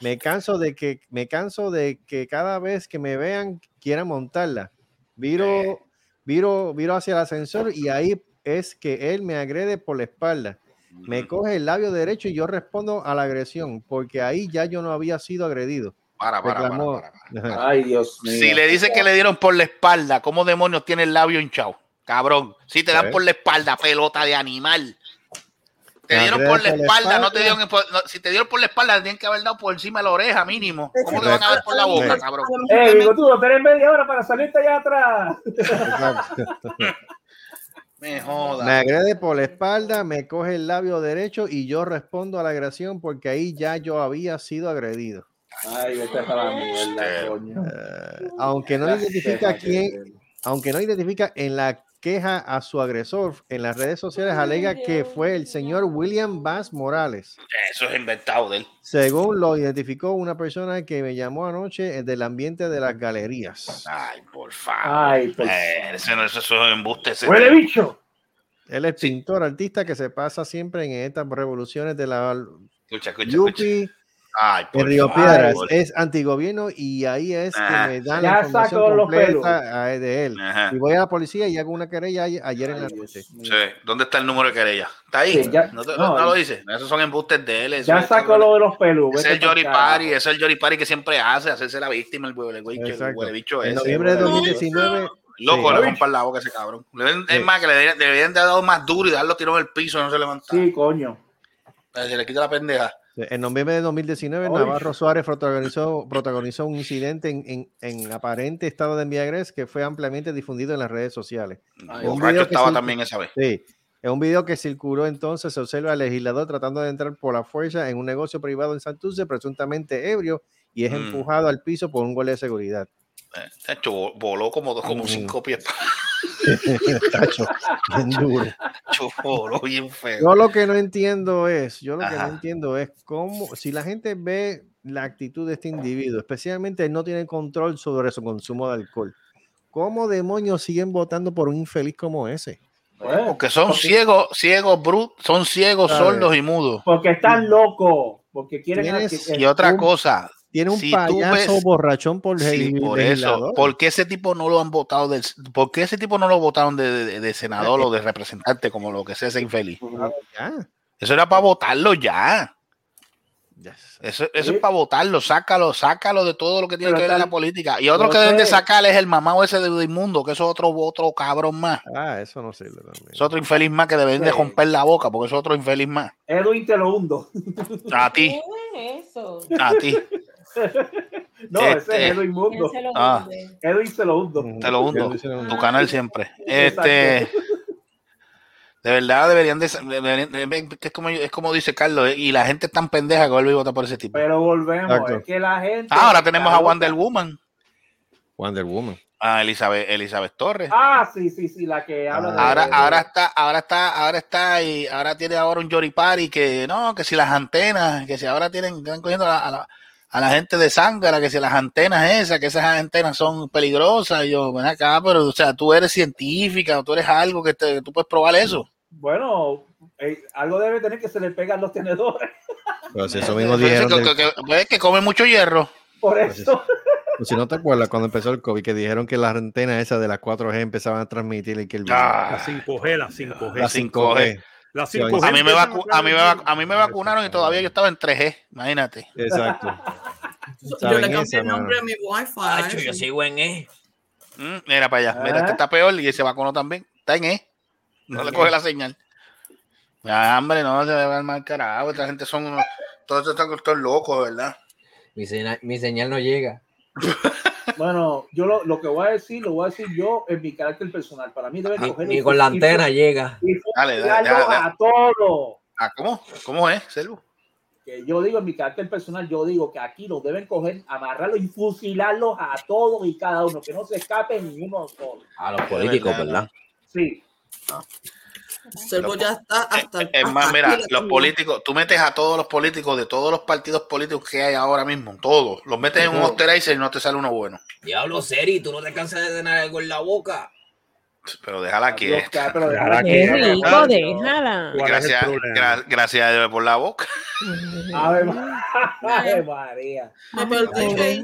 Me canso de que me canso de que cada vez que me vean quieran montarla. Viro, viro, viro hacia el ascensor y ahí es que él me agrede por la espalda. Me coge el labio derecho y yo respondo a la agresión, porque ahí ya yo no había sido agredido. Para, para, para, para. Ay, Dios mío. Si le dice que le dieron por la espalda, ¿cómo demonios tiene el labio hinchado? Cabrón, si te dan ¿Eh? por la espalda, pelota de animal. Te dieron por la espalda, no te dieron por- no, si te dieron por la espalda, tienen que haber dado por encima de la oreja mínimo. ¿Cómo te van a ver por la boca, Sí. cabrón? Eh, digo tú, tenés media hora para salirte allá atrás. Me joda. Me agrede por la espalda, me coge el labio derecho y yo respondo a la agresión porque ahí ya yo había sido agredido. Ay, vete a la mierda, coño. Eh, aunque no La identifica quién, aunque no identifica en la queja a su agresor, en las redes sociales alega que fue el señor William Bass Morales. Eso es inventado de él. Según lo identificó una persona que me llamó anoche eh, del ambiente de las galerías. Ay, por favor. Ay, por Eh, ese no, eso, es embuste. ese- ¡Huele bicho! Él es pintor, artista que se pasa siempre en estas revoluciones de la Escucha, escucha, escucha. Ay, por en Río favor. Piedras. Es antigobierno y ahí es que Ah. me dan la información completa a- de él. Ajá. Y voy a la policía y hago una querella ay- ayer en la noche. Sí. ¿Dónde está el número de querella? ¿Está ahí? Sí, ya- no, te- no, no lo dice. Esos son embustes de él. Ya sacó lo de los pelus. Es el Jory. Party, es el Jory Party que siempre hace, hacerse la víctima, el huele, bicho En ese. noviembre de bueno. 2019. Loco, sí. le rompan la boca a ese cabrón. Le deben- Sí. Es más, que le deberían, deberían de haber dado más duro y darlo tirado en el piso y no se levanta. Sí, coño. Se le quita la pendeja. En noviembre de 2019, Ay. Navarro Suárez protagonizó, protagonizó un incidente en, en- en aparente estado de embriaguez que fue ampliamente difundido en las redes sociales. Ay, un video que estaba también esa vez. Sí. En un video que circuló entonces se observa al legislador tratando de entrar por la fuerza en un negocio privado en Santurce, presuntamente ebrio, y es Mm. empujado al piso por un guardia de seguridad. Tacho, vo- voló como, dos- como Mm. cinco pies. Tacho, bien duro. Tacho, voló bien feo. Yo lo que no entiendo es, yo lo que no entiendo es cómo, si la gente ve la actitud de este individuo, especialmente él no tiene control sobre su consumo de alcohol, ¿cómo demonios siguen votando por un infeliz como ese? Porque son ciegos, ciegos, brut, son ciegos, sordos y mudos. Porque están locos. Porque quieren. Y otra un- cosa, Tiene un Si payaso ves- borrachón por, sí, por eso. ¿por qué ese tipo no lo han votado del, por qué ese tipo no lo votaron de, de- de senador o de representante como lo que sea ese infeliz? Ya. Eso era para votarlo ya. Eso, eso Sí. es para votarlo, sácalo, sácalo de todo lo que tiene Pero que ver en tal- la política. Y otro no que deben de sacar es el mamado ese de inmundo, que eso es otro, otro cabrón más. Ah, eso no sirve también. Es otro infeliz más que deben de Sí. romper la boca, porque es otro infeliz más. Edwin te lo hundo. A ti, ¿Qué es eso? a ti. No, ese Este- es Edwin Mundo. ¿Quién se lo Ah. Edwin se lo hundo. Te lo hundo. Tu canal siempre. Este. De verdad deberían de. deberían- de- es, como, es como dice Carlos, eh, y la gente es tan pendeja que vuelve y vota por ese tipo. Pero volvemos, Exacto. es que la gente. Ah, ahora tenemos a Wonder. Woman, Wonder Woman. a Elizabeth, Elizabeth Torres. Ah, sí, sí, sí, la que habla de. Ahora, de- ahora está, ahora está, ahora está y ahora tiene ahora un Yoripari que no, que si las antenas, que si ahora tienen, están cogiendo a la, a la, a la gente de Zángara, que si las antenas esas, que esas antenas son peligrosas. Y yo, ven acá, pero o sea, tú eres científica, o tú eres algo que, te, tú puedes probar eso. Bueno, eh, algo debe tener que se le pegan los tenedores. Pero si eso mismo dijeron. que, que- que- pues, que come mucho hierro. Por Pues eso. pues si no te acuerdas cuando empezó el COVID, que dijeron que las antenas esas de las 4G empezaban a transmitir y que el Ah, La 5G, la 5G. la 5G. La Sí, 5G. A mí, me empiezan vacu- a a, mí me vacu- a mí me Exacto. vacunaron y todavía yo estaba en 3G, imagínate. Exacto. Yo le cambié el nombre mano. a mi wifi. Hacho, yo sigo en E. Mm, mira para allá, mira, Ah. este está peor y se vacunó también. Está en E. No le coge la señal. Ya, hombre, no se va al mal carajo. Esta gente son unos. Todos estos están todos locos, ¿verdad? Mi señal, mi señal no llega. Bueno, yo lo, lo que voy a decir, lo voy a decir yo en mi carácter personal. Para mí debe Ni, coger y- con la y- antena llega. y Dale, dale, fusilarlos dale, dale. a todos. Ah, ¿cómo? ¿Cómo es, Celu? Que yo digo en mi carácter personal, yo digo que aquí los deben coger, amarrarlos y fusilarlos a todos y cada uno, que no se escape ni uno solo. A los políticos, verdad. ¿verdad? Sí. Selvo ya está hasta el Es más, hasta mira, aquí los políticos, tú metes a todos los políticos de todos los partidos políticos que hay ahora mismo, todos, los metes en un Todos. osterizer y no te sale uno bueno. Diablo, Seri, tú no te cansas de tener algo en la boca. Pero déjala Dios, quieta. pero déjala Qué quieta, rico, muchacho. déjala. ¿Cuál es el Gracias, gra- gracias a Dios por la boca. Ave, Ma- Ave María.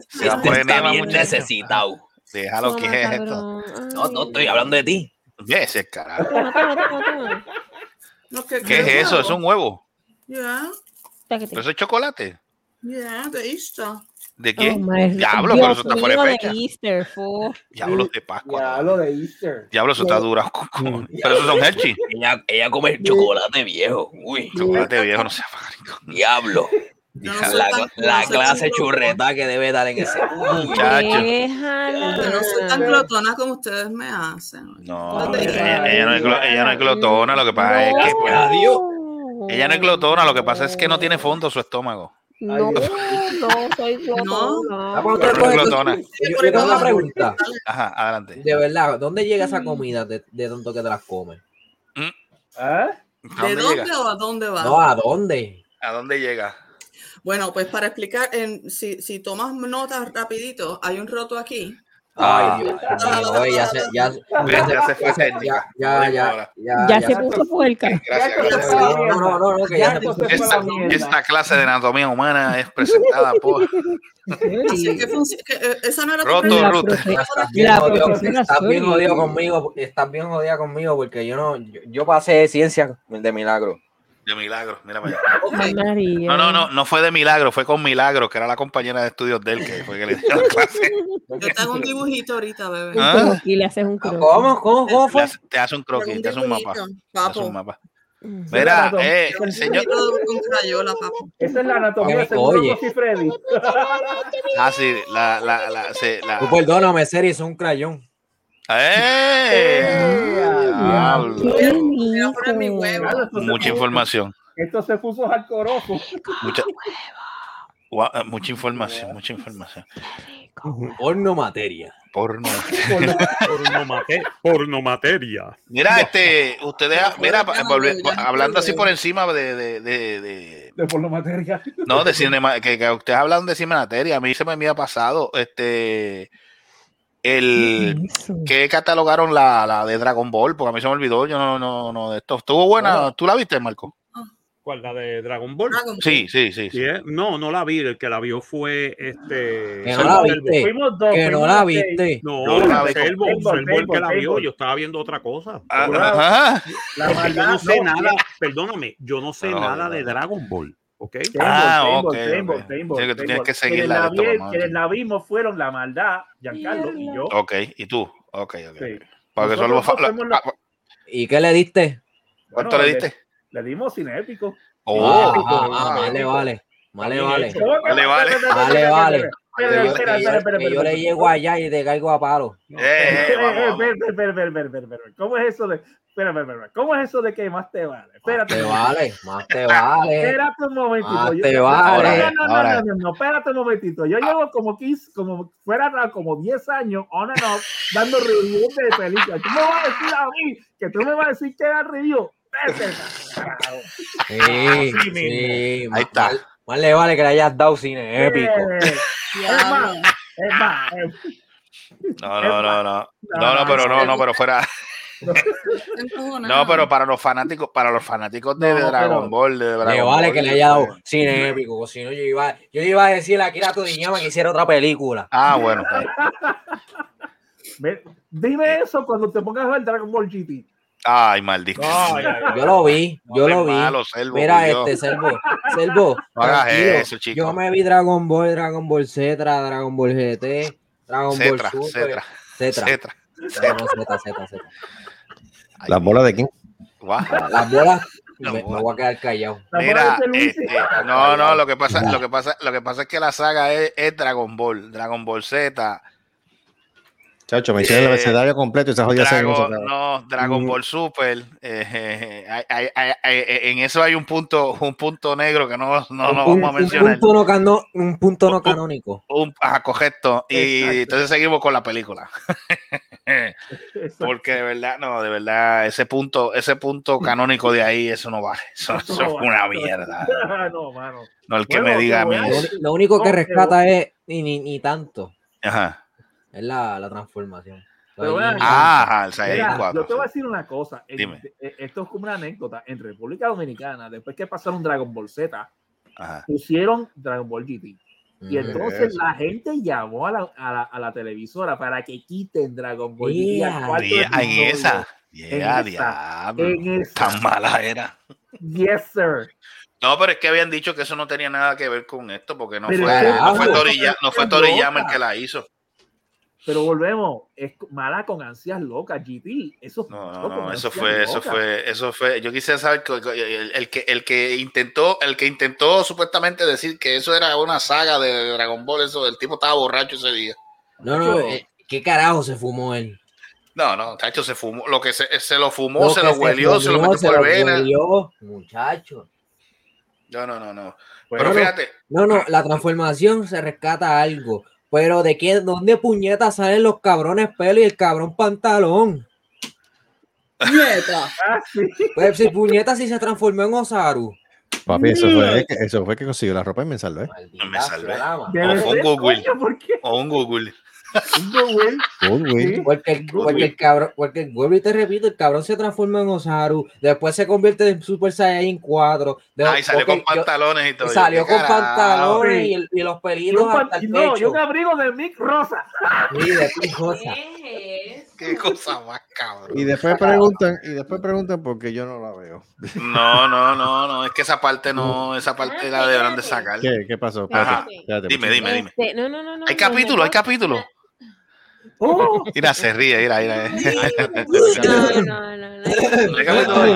Se va a poner necesitado. Déjalo Toma, quieto. cabrón. No, no estoy hablando de ti. Ese carajo. Toma, toma, toma, toma. No, que- ¿Qué es eso? ¿Es un huevo? Yeah. ¿Pero eso es chocolate? yeah, de Easter. ¿De Oh, qué? my- Diablo, pero eso está fuera de fecha. de Easter, fo. Diablos de Pascua. Ya lo de Easter. Diablo, eso está duro. Pero esos son Hershey. Ella, ella come chocolate viejo. Uy, Chocolate viejo, no sea marico. diablo. No La, la no clase churreta que debe dar en ese. Muchacho. Yo no soy tan glotona como ustedes me hacen. No, ella, ella no es, ella no es glotona, lo que pasa es que pues, adiós. ella no es glotona, lo que pasa es que no tiene fondo su estómago. No, no, soy glotona. Ah, pues, no es glotona. Yo, yo tengo una pregunta. Ajá, adelante. De verdad, ¿dónde llega esa comida de, de tanto que te las comes? ¿Eh? ¿A ¿De dónde dónde llega? o a dónde va? No, ¿a dónde? ¿A dónde llega? Bueno, pues para explicar, en, si, si tomas notas rapidito, hay un roto aquí. Ah. Ay, oye, ya se, ya, se fue ya, técnica. ya, ya, ya, Ya se puso puerca. No, no, no, no, que Ya Esta, clase de anatomía humana es presentada por eh, esa no era tu Roto. Ruth. Estás bien, La jodido, profesora estás bien Suri. jodido conmigo, estás bien jodida conmigo porque yo no, yo, yo pasé ciencia de milagro. De milagro, mira para allá. No, no, no, no fue de milagro, fue con milagro, que era la compañera de estudios de él que fue que le dio la clase. Yo te hago un dibujito ahorita, bebé. Ah. croquis, le haces un croquis. ¿Cómo? ¿Cómo? ¿Cómo fue? hace, te hace un croquis, te hace un mapa. Te hace un mapa. Mm. Mira, eh, señor. Esa es la anatomía de seguro Freddy. Ah, sí, la, la, la, se- la- Tú perdóname, Seri, es un crayón. Mucha puso- información. Esto se puso alcoroso. Mucha, eh, mucha información, mucha información. Porno materia. Porno. Porno, mate- porno materia. Mira, este, ustedes, mira, hablando así por encima de, de, de, de- De por la materia. no, de cinema, que, que ustedes hablan de cinemateria, a mí se me había pasado, este, el, que catalogaron la, la de Dragon Ball, porque a mí se me olvidó, yo no, no, no, de esto, estuvo buena, ¿tú la viste, Marco? ¿Cuál? ¿La de Dragon Ball? Dragon Ball. Sí, sí, sí. sí. ¿eh? No, no la vi. El que la vio fue este. Que no la viste. Fuimos dos, Que no la viste. No, No la. Selvo, el que la vio. Yo estaba viendo otra cosa. Ah, ajá. La Porque yo maldad, no sé no, nada, perdóname, yo no sé No, nada de. Dragon Ball. ¿Ok? Ah, table, ok, table, table, que tú tienes table. que seguir Quienes la vi- la vimos fueron la maldad, Giancarlo y yo. Ok, ¿y tú? Ok, ok. Sí. Porque Nosotros dos la- ¿Y qué le diste? ¿Cuánto Bueno, le diste? Le dimos cine épico. Oh, Ah, ah, ah, vale, vale. Vale, vale. ¿Cómo que- Vale, vale. Vale, vale. Espera, espera, yo, espera, espera, que yo espera, le llego allá y te caigo a palo. eh, Eh, vamos, vamos. espera, espera, espera, espera, espera, espera. ¿Cómo es eso de.? Espera, espera, espera. ¿Cómo es eso de que más te vale? Espérate. Te vale, más te vale. Espérate un momentito. Más Yo- te no, vale. No, no, no, no, no, no, espérate un momentito. Yo llevo como 15, como fuera ra- como 10 años on and off dando reviews de películas. Tú me vas a decir a mí que tú me vas a decir que era review. Sí, sí. Ahí está. Más, le vale que le hayas dado cine épico. Es más, es más. No, no, no, no. No, no, pero no, no, pero fuera. No, pero para los fanáticos, para los fanáticos de, Dragon Ball, de Dragon Le vale que le haya dado cine épico. porque Si no, yo iba, yo iba a decirle a Akira Toriyama que hiciera otra película. Ah, bueno. pues. Dime eso cuando te pongas a ver Dragon Ball GT. Ay, maldito. No, ya, ya. Yo lo vi, yo No lo vi. malo, Selvo, Mira este, Selvo. Selvo, No hagas tranquilo. eso, chico. Yo me vi Dragon Ball, Dragon Ball Z, Dragon Ball GT, Dragon Cetra, Ball Super. Cetra, Cetra. Cetra. No, no, Z, Z, Z. ¿Las bolas de quién? Las bolas, Las me, me voy a quedar callado. La Mira, bola de Luis. este, no, no, lo que pasa, lo que pasa, lo que pasa es que la saga es, es Dragon Ball, Dragon Ball Z, Chacho, me hicieron el Eh, abecedario completo y se Dragon, no, Dragon Mm. Ball Super. eh, eh, hay- hay- hay- hay- en eso hay un punto, un punto negro que no, no, no un, vamos a un mencionar. punto no, cano- un punto no Un- canónico. Un, ajá, correcto. Y Exacto. entonces seguimos con la película. Porque de verdad, no, de verdad, ese punto, ese punto canónico de ahí, eso no vale. Eso, eso es una mierda. no, mano. No, el que Bueno, me diga a mí. Lo, lo único que rescata es, ni, ni, ni tanto, Ajá. Es la, la transformación. Pero vean, Ah, ajá, el Saiyajin Mira, 4. yo te voy a decir una cosa. Dime. eh, Esto es como una anécdota. En República Dominicana, después que pasaron Dragon Ball Z, Ajá. pusieron Dragon Ball GT. Y entonces Eso. la gente llamó a la, a la, a la televisora para que quiten Dragon Ball GT. Yeah. en esa. En Yeah, esa. diablo. En esa. Tan mala era. Yes, sir. No, pero es que habían dicho que eso no tenía nada que ver con esto, porque no Pero fue, no fue, Carajo. Toriyama, no fue Toriyama el que la hizo. Pero volvemos, es mala con ansias locas, GT. Eso, No, no, no, eso fue, eso fue, eso fue. Yo quisiera saber el, el que el que intentó, el que intentó supuestamente decir que eso era una saga de Dragon Ball, eso, el tipo estaba borracho ese día. No, no, eh, ¿qué carajo se fumó él? No, no, Tacho se fumó, lo que se, se lo fumó, Lo se lo huelió, se lo metió por lo vena. huelió, muchacho. No, no, no, no. Bueno, Pero fíjate, No, no, la transformación se rescata algo. Pero de qué, dónde puñetas salen los cabrones pelo y el cabrón pantalón. Nieta. Ah, sí. Pues si puñetas si se transformó en Osaru. Papi, eso fue, que- eso fue que consiguió la ropa y me salvé. Maldita Me salvé. O un Google. o un Google. Un. Sí. Porque el, porque el cabrón, porque el- y te repito, el cabrón se transforma en Osaru, después se convierte en Super Saiyan 4. de- Ay, salió ok, con yo- pantalones y todo. Yo, salió ¿qué con carajo? pantalones Sí. y, y los Y pelitos un, hasta pan- el no, y pecho. un abrigo de Mick Rosa. Sí, de. ¿Qué cosa más cabrón. Y después preguntan, y después preguntan porque yo no la veo. No, no, no, no, es que esa parte no, esa parte la deberán de sacar. ¿Qué, qué pasó? Ajá. Espérate, espérate, Dime, dime, dime. Este, no, no, no, no. Hay lo capítulo, hay capítulo. Oh, Mira, se ríe, mira, mira. No, no, no, no. ¿Hay capítulo ahí?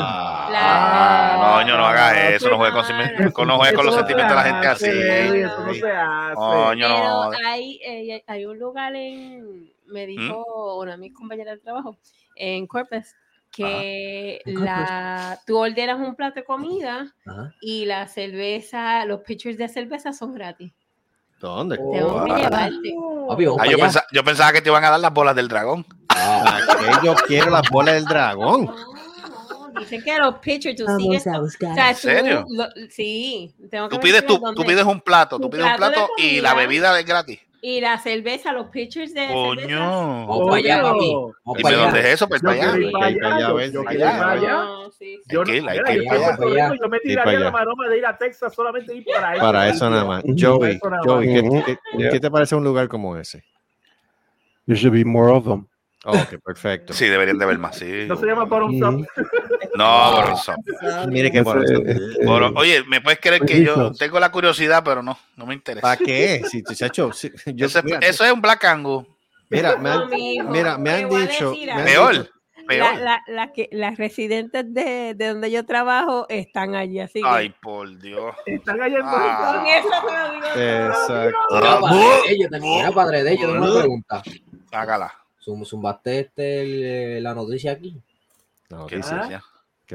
Ah, no, no hagas eso, no juegues con, con- no juegues con los no sentimientos de la gente así. Eso no se hace. Coño, no. Pero hay, eh, hay un lugar en, me dijo una de mis compañeras de trabajo, en Corpus, que Corpus. la, tú ordenas un plato de comida Ajá. y la cerveza, los pitchers de cerveza son gratis. ¿Dónde? Tengo que Ah, Ah, yo, allá. pensaba, yo pensaba que te iban a dar las bolas del dragón. Ah, ¿para qué yo quiero las bolas del dragón? No, no, Dicen que los pitchers tú Vamos sigues. a O sea, ¿En serio? lo- sí. Tengo que Tú pides, tú, tú pides un plato, tú Tu pides un plato y la bebida es gratis. Y la cerveza, los pitchers de cerveza. Coño. Vamos para allá, papi. Vamos Dime para dónde allá. es eso, pues para allá. para para allá, allá, yo- quiero para para allá. Yo, para yo me para tiraría la maroma de ir a Texas solamente ir para eso. Para eso nada más. Joey, Joey, ¿qué, te parece un lugar como ese? There should be more of them. Ok, perfecto. Sí, deberían de ver más. Sí. No se llama Bottom Ujú. No, Borisov. Mire qué este, Oye, ¿me puedes creer que yo tengo la curiosidad, pero no, no me interesa. ¿Para qué? Si te chacho, si- yo, Eso, mira, eso es un Black Angus. mira, me han, mira, me han dicho, me han. Peor, dicho- La- peor. la- la que- las residentes de, de donde yo trabajo están allí, así que Ay, por Dios. Están allá en Ah. con eso te lo digo todo. Exacto. Mira, padre de ellos, te- mira, padre de ellos, tengo una pregunta. Sácala. Zum- ¿Zumbaste este, el- la noticia aquí? No, ¿Qué dice noticia?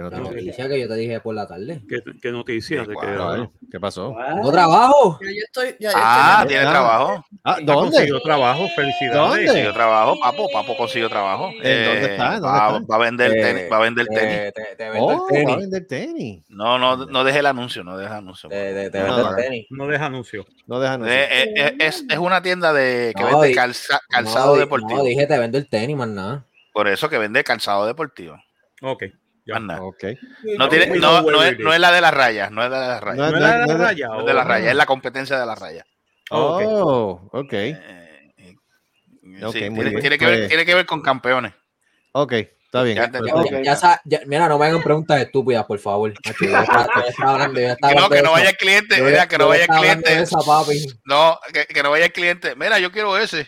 Tengo- noticia que yo te dije por la tarde. ¿Qué, qué noticias? ¿De qué Qué? Ay, ¿Qué pasó? ¿No trabajo? Ya yo estoy, ya yo Ah, estoy- tiene Ah. trabajo. Ah, Ah, ¿Dónde? consiguió trabajo, felicidades. ¿Dónde? Consiguió trabajo, papo. Papo consiguió trabajo. ¿En dónde está? ¿Dónde va, está? va a vender Eh, tenis. Va a vender tenis. Te, te, te vendo Oh, el va a tenis. vender tenis. No, no, no deje el anuncio, no deje el anuncio. Te, te, te No, el tenis. No deja anuncio. No dejan Eh, eh, eh, es, es una tienda de que No, vende calza- calzado no, deportivo. No, dije te vendo el tenis, más nada. Por eso que vende calzado deportivo. Ok. Más nada. Ok. No, tiene, no, no, es, no es la de las rayas, no es la de las rayas. es- ¿No era no de es- la raya? No es de las Oh. rayas, es la competencia de las rayas. Oh, ok. Oh, ok. Eh, eh, sí, muy tiene, tiene que ver, Pues- tiene que ver con campeones. Ok, está bien. Ya entendí. Ya, ya- ya ya. sa- ya- mira, no me hagan preguntas estúpidas, por favor. Macho, hablando- no, que no vaya el cliente, mira, que no vaya el cliente. esa. No, que, que no vaya el cliente. Mira, yo quiero ese.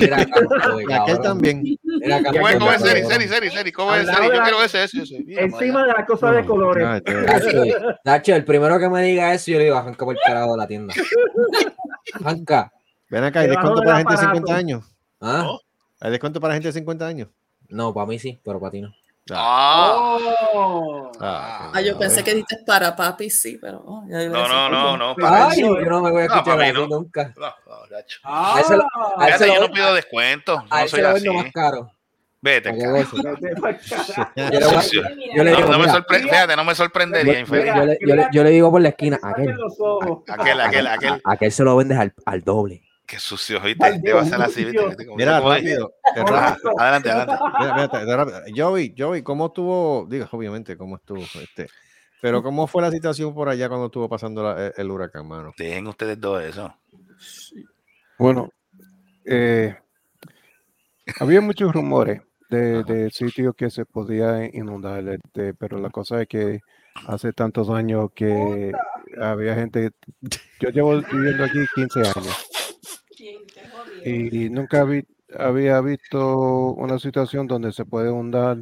Mira, aquel cabrón. también. Mira, ¿Cómo cómo es, Seri. Seri, Seri, Seri? ¿Cómo Al es, lado Seri? de Yo quiero ese, ese, Encima de las cosas de colores. Nacho, el primero que me diga eso, yo le digo, arranca por el carajo de la tienda. Arranca. Ven acá, ¿hay descuento para gente de aparato. 50 años? ¿Ah? ¿Hay descuento para gente de 50 años? No, para mí sí, pero para ti no. Ah. Oh. Ah, Ah, yo pensé que dijiste para papi, sí, pero. oh, No, no, no, no. Para Ay, yo no me voy a No, escuchar así no. nunca. No, no, gacho. A él se lo, a Fíjate, yo no pido descuento. a No soy así. más caro. Vete, No, digo, no me Fíjate, no me sorprendería, yo, infeliz. yo le, yo le- yo le digo por la esquina, aquel. Aquel, aquel, aquel. aquel se lo vendes al, al doble. Qué sucio, ¿viste? Ay, Te va a. ¿Viste cómo- Mira, rápido. Adelante, adelante. Joey, Joey, ¿cómo estuvo? Digo, obviamente, ¿cómo estuvo? Este, pero ¿cómo fue la situación por allá cuando estuvo pasando la- el, el huracán, mano? Dejen ustedes dos eso. Bueno, eh, había muchos rumores de, de sitios que se podía inundar, este, pero la cosa es que hace tantos años que había gente, yo llevo viviendo aquí 15 años y nunca vi- había visto una situación donde se puede inundar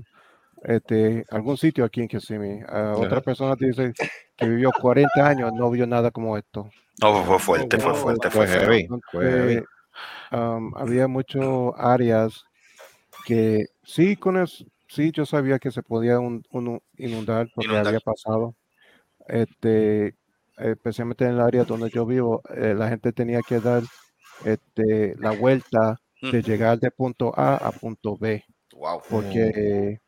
este, algún sitio aquí en Kissimmee. A otra persona dice que vivió 40 años, no vio nada como esto. No, fue fuerte, fue fuerte, fue heavy. Entonces, um, había muchas áreas que sí, con es- sí yo sabía que se podía un- un- inundar porque Inundar. había pasado. Este, especialmente en el área donde yo vivo, eh, la gente tenía que dar este, la vuelta de Mm. llegar de punto A a punto B Wow. porque,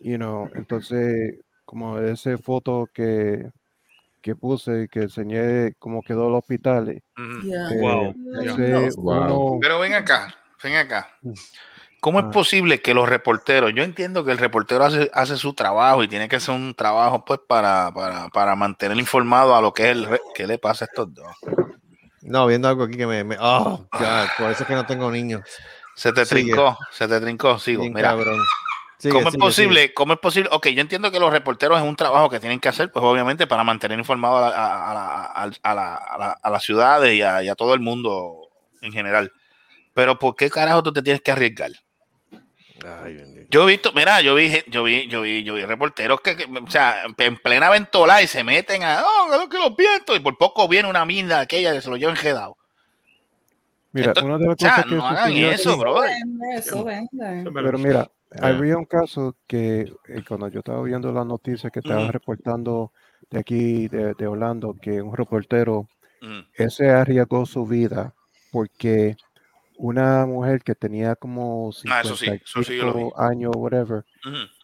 you know, entonces, como esa foto que, que puse, que enseñé cómo quedó el hospital. Yeah. eh, Wow, ese Wow. uno- Pero ven acá, ven acá. ¿Cómo es Ah. posible que los reporteros, yo entiendo que el reportero hace, hace su trabajo y tiene que hacer un trabajo pues para, para, para mantener informado a lo que es el qué le pasa a estos dos? No, viendo algo aquí que me... me- oh, God, por eso es que no tengo niños. Se te Sigue. trincó, se te trincó, sigo. Bien Mira, cabrón. Sigue, ¿cómo es posible? ¿Cómo es posible? Ok, yo entiendo que los reporteros es un trabajo que tienen que hacer, pues obviamente para mantener informado a, la- las ciudades y a, y a todo el mundo en general. Pero ¿por qué carajo tú te tienes que arriesgar? Ay. Yo he visto, mira, yo vi, yo vi, yo vi, yo vi reporteros que, que, o sea, en plena ventola y se meten a, oh, que los vientos, y por poco viene una mina aquella que se lo lleva enjedado. Mira, Entonces, una de las O sea, cosas que no hagan eso. Vende, Eso vende. pero mira, había un caso que eh, cuando yo estaba viendo la noticia que estaba Ujú. reportando de aquí, de, de Orlando, que un reportero, Mm, ese arriesgó su vida porque una mujer que tenía como Ah, eso sí, 50 y eso sí yo lo vi. pico años, whatever,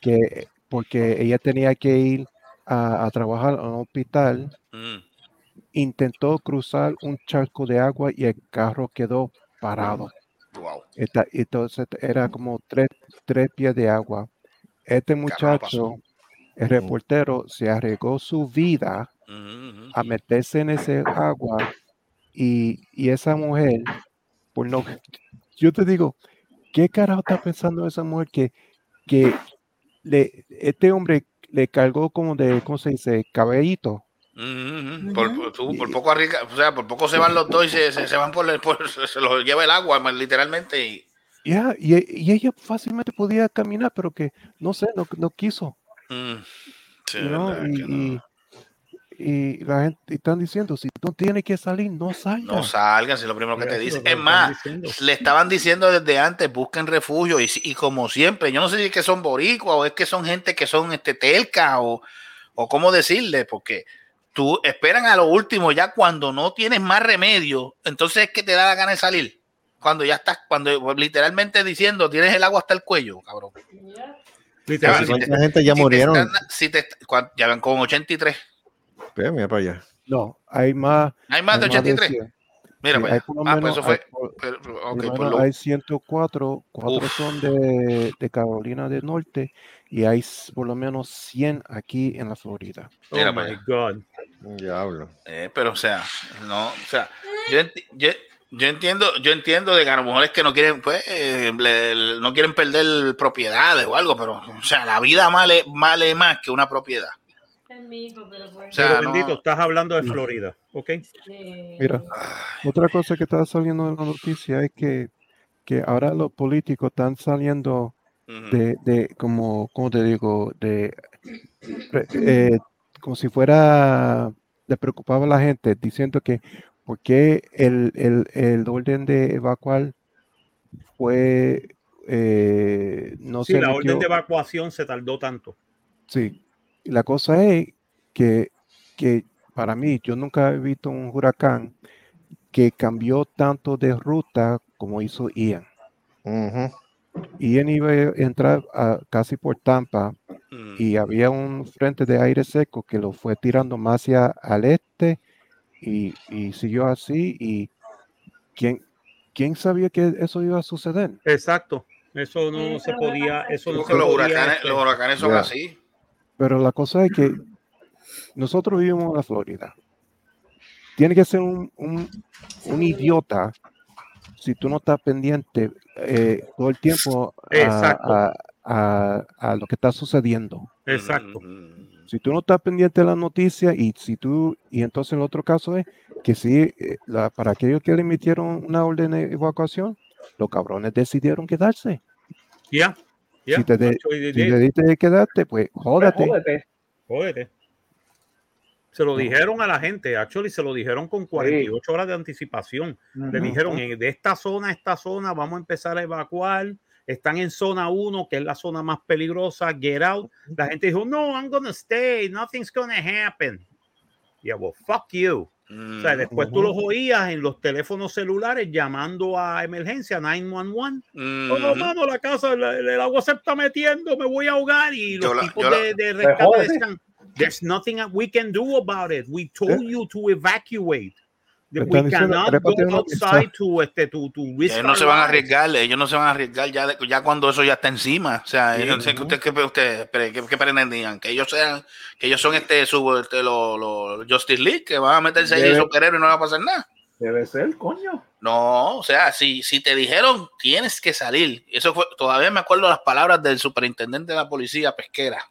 que porque ella tenía que ir a, a trabajar en un hospital mm. intentó cruzar un charco de agua y el carro quedó parado. Wow. Esta- entonces era como tres, tres pies de agua. Este muchacho, el reportero, se arriesgó su vida a meterse en ese agua y, y esa mujer, por no, yo te digo, ¿qué carajo está pensando esa mujer que, que le, este hombre le cargó como de, ¿cómo se dice? Cabellito. Por, por- tú- por poco arriesga- o sea, por poco se van los dos y se, se- se van por, el- por- se los lleva el agua, literalmente. Y, Ya, y, y ella fácilmente podía caminar, pero que no sé, no, no quiso. mm, sí, verdad y, que no. Y- la gente están diciendo, si tú tienes que salir, no salgas. No salgan, si es lo primero que te dicen. Es más, diciendo. le estaban diciendo desde antes, busquen refugio. Y, y como siempre, yo no sé si es que son boricuas o es que son gente que son este, telca o, o cómo decirle, porque tú esperan a lo último, ya cuando no tienes más remedio, entonces es que te da la gana de salir. Cuando ya estás, cuando literalmente diciendo tienes el agua hasta el cuello, cabrón. Literal, Si te- mucha gente ya si te murieron. están- si te- ya van con 83. Ve, mira para allá. No, hay más. Hay más de 83. 100. Mira, Sí, pues. hay por lo Ah, pues eso fue. hay por- pero- por ok, lo por menos lo- hay 104, cuatro Uf. son de, de Carolina del Norte y hay por lo menos 100 aquí en la Florida. Mira oh my allá. God. Diablo. Eh, pero o sea, no, o sea, yo, enti- yo, yo entiendo, yo entiendo de que a lo mejor es que no quieren, pues, eh, le- le- no quieren perder propiedades o algo, pero, o sea, la vida vale, vale más que una propiedad. O sea, Pero no- bendito, estás hablando de Florida, ¿ok? Mira, otra cosa que está saliendo en la noticia es que, que ahora los políticos están saliendo de, de como, ¿cómo te digo? De, eh, como si fuera, le preocupaba a la gente diciendo que por qué el, el, el orden de evacuar fue, eh, no Sí, se la emitió- orden de evacuación se tardó tanto. Sí, la cosa es que, que para mí, yo nunca he visto un huracán que cambió tanto de ruta como hizo Ian. Ian iba a entrar a- casi por Tampa y había un frente de aire seco que lo fue tirando más hacia al este y, y siguió así y ¿quién, ¿quién sabía que eso iba a suceder? Exacto. Eso no se podía, eso no Porque se los podía, huracanes, los huracanes son así. Pero la cosa es que nosotros vivimos en la Florida. Tiene que ser un, un- un idiota si tú no estás pendiente eh, todo el tiempo a, Exacto. a- a- a lo que está sucediendo. Exacto. Si tú no estás pendiente de la noticia y si tú, y entonces el otro caso es que sí, eh, la- para aquellos que le emitieron una orden de evacuación, los cabrones decidieron quedarse. Ya, ya. si te de- si quedarte, pues jódate. Jódete. Se lo dijeron a la gente, actually se lo dijeron con 48 horas de anticipación. Le Ujú. dijeron, eh, de esta zona a esta zona vamos a empezar a evacuar. Están en zona 1, que es la zona más peligrosa, get out. La gente dijo, no, I'm gonna stay, nothing's gonna happen. Yeah, well, fuck you. O sea, después tú los oías en los teléfonos celulares llamando a emergencia 911. Oh, Ujú. mano, la casa, el, el agua se está metiendo, me voy a ahogar. Y los Yo la- tipos la- de, de Me rescate decían, there's nothing we can do about it. We told you to evacuate. We diciendo, go outside to, este, to, to risk Ellos no se van a arriesgar, ellos no se van a arriesgar ya, de- ya cuando eso ya está encima. O sea, Sí, yo no que ujú. usted, que usted, espere, que, que pretendían, que ellos sean, que ellos son este, su, este, los los Justice League, que van a meterse ahí en Debe- superhéroes y no va a pasar nada. Debe ser, coño. No, o sea, si, si te dijeron tienes que salir, eso fue, todavía me acuerdo las palabras del superintendente de la policía pesquera.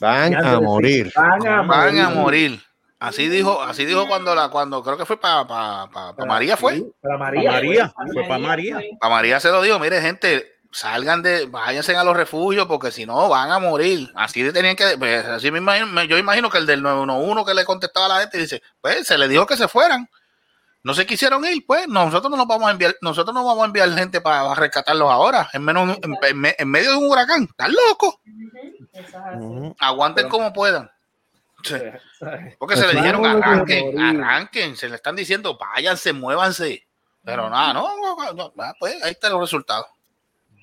Van a morir. decía, Van a Van a morir. Así dijo, así dijo cuando la, cuando creo que fue para pa, pa- pa María fue. Para Pa' María. María, fue para María. A María se lo dijo, mire gente, salgan de, váyanse a los refugios porque si no van a morir. Así tenían que, pues, así me imagino, me- yo imagino que el del 911 que le contestaba a la gente dice, pues se le dijo que se fueran. No se quisieron ir, pues nosotros no nos vamos a enviar, nosotros no vamos a enviar gente para rescatarlos ahora, en menos en, en me- en medio de un huracán. ¿Están locos? Aguanten como puedan. Sí. Porque se le dijeron Vamos a arranquen, arranquen, se le están diciendo váyanse, muévanse. Pero nada, no, no, pues ahí están los resultados.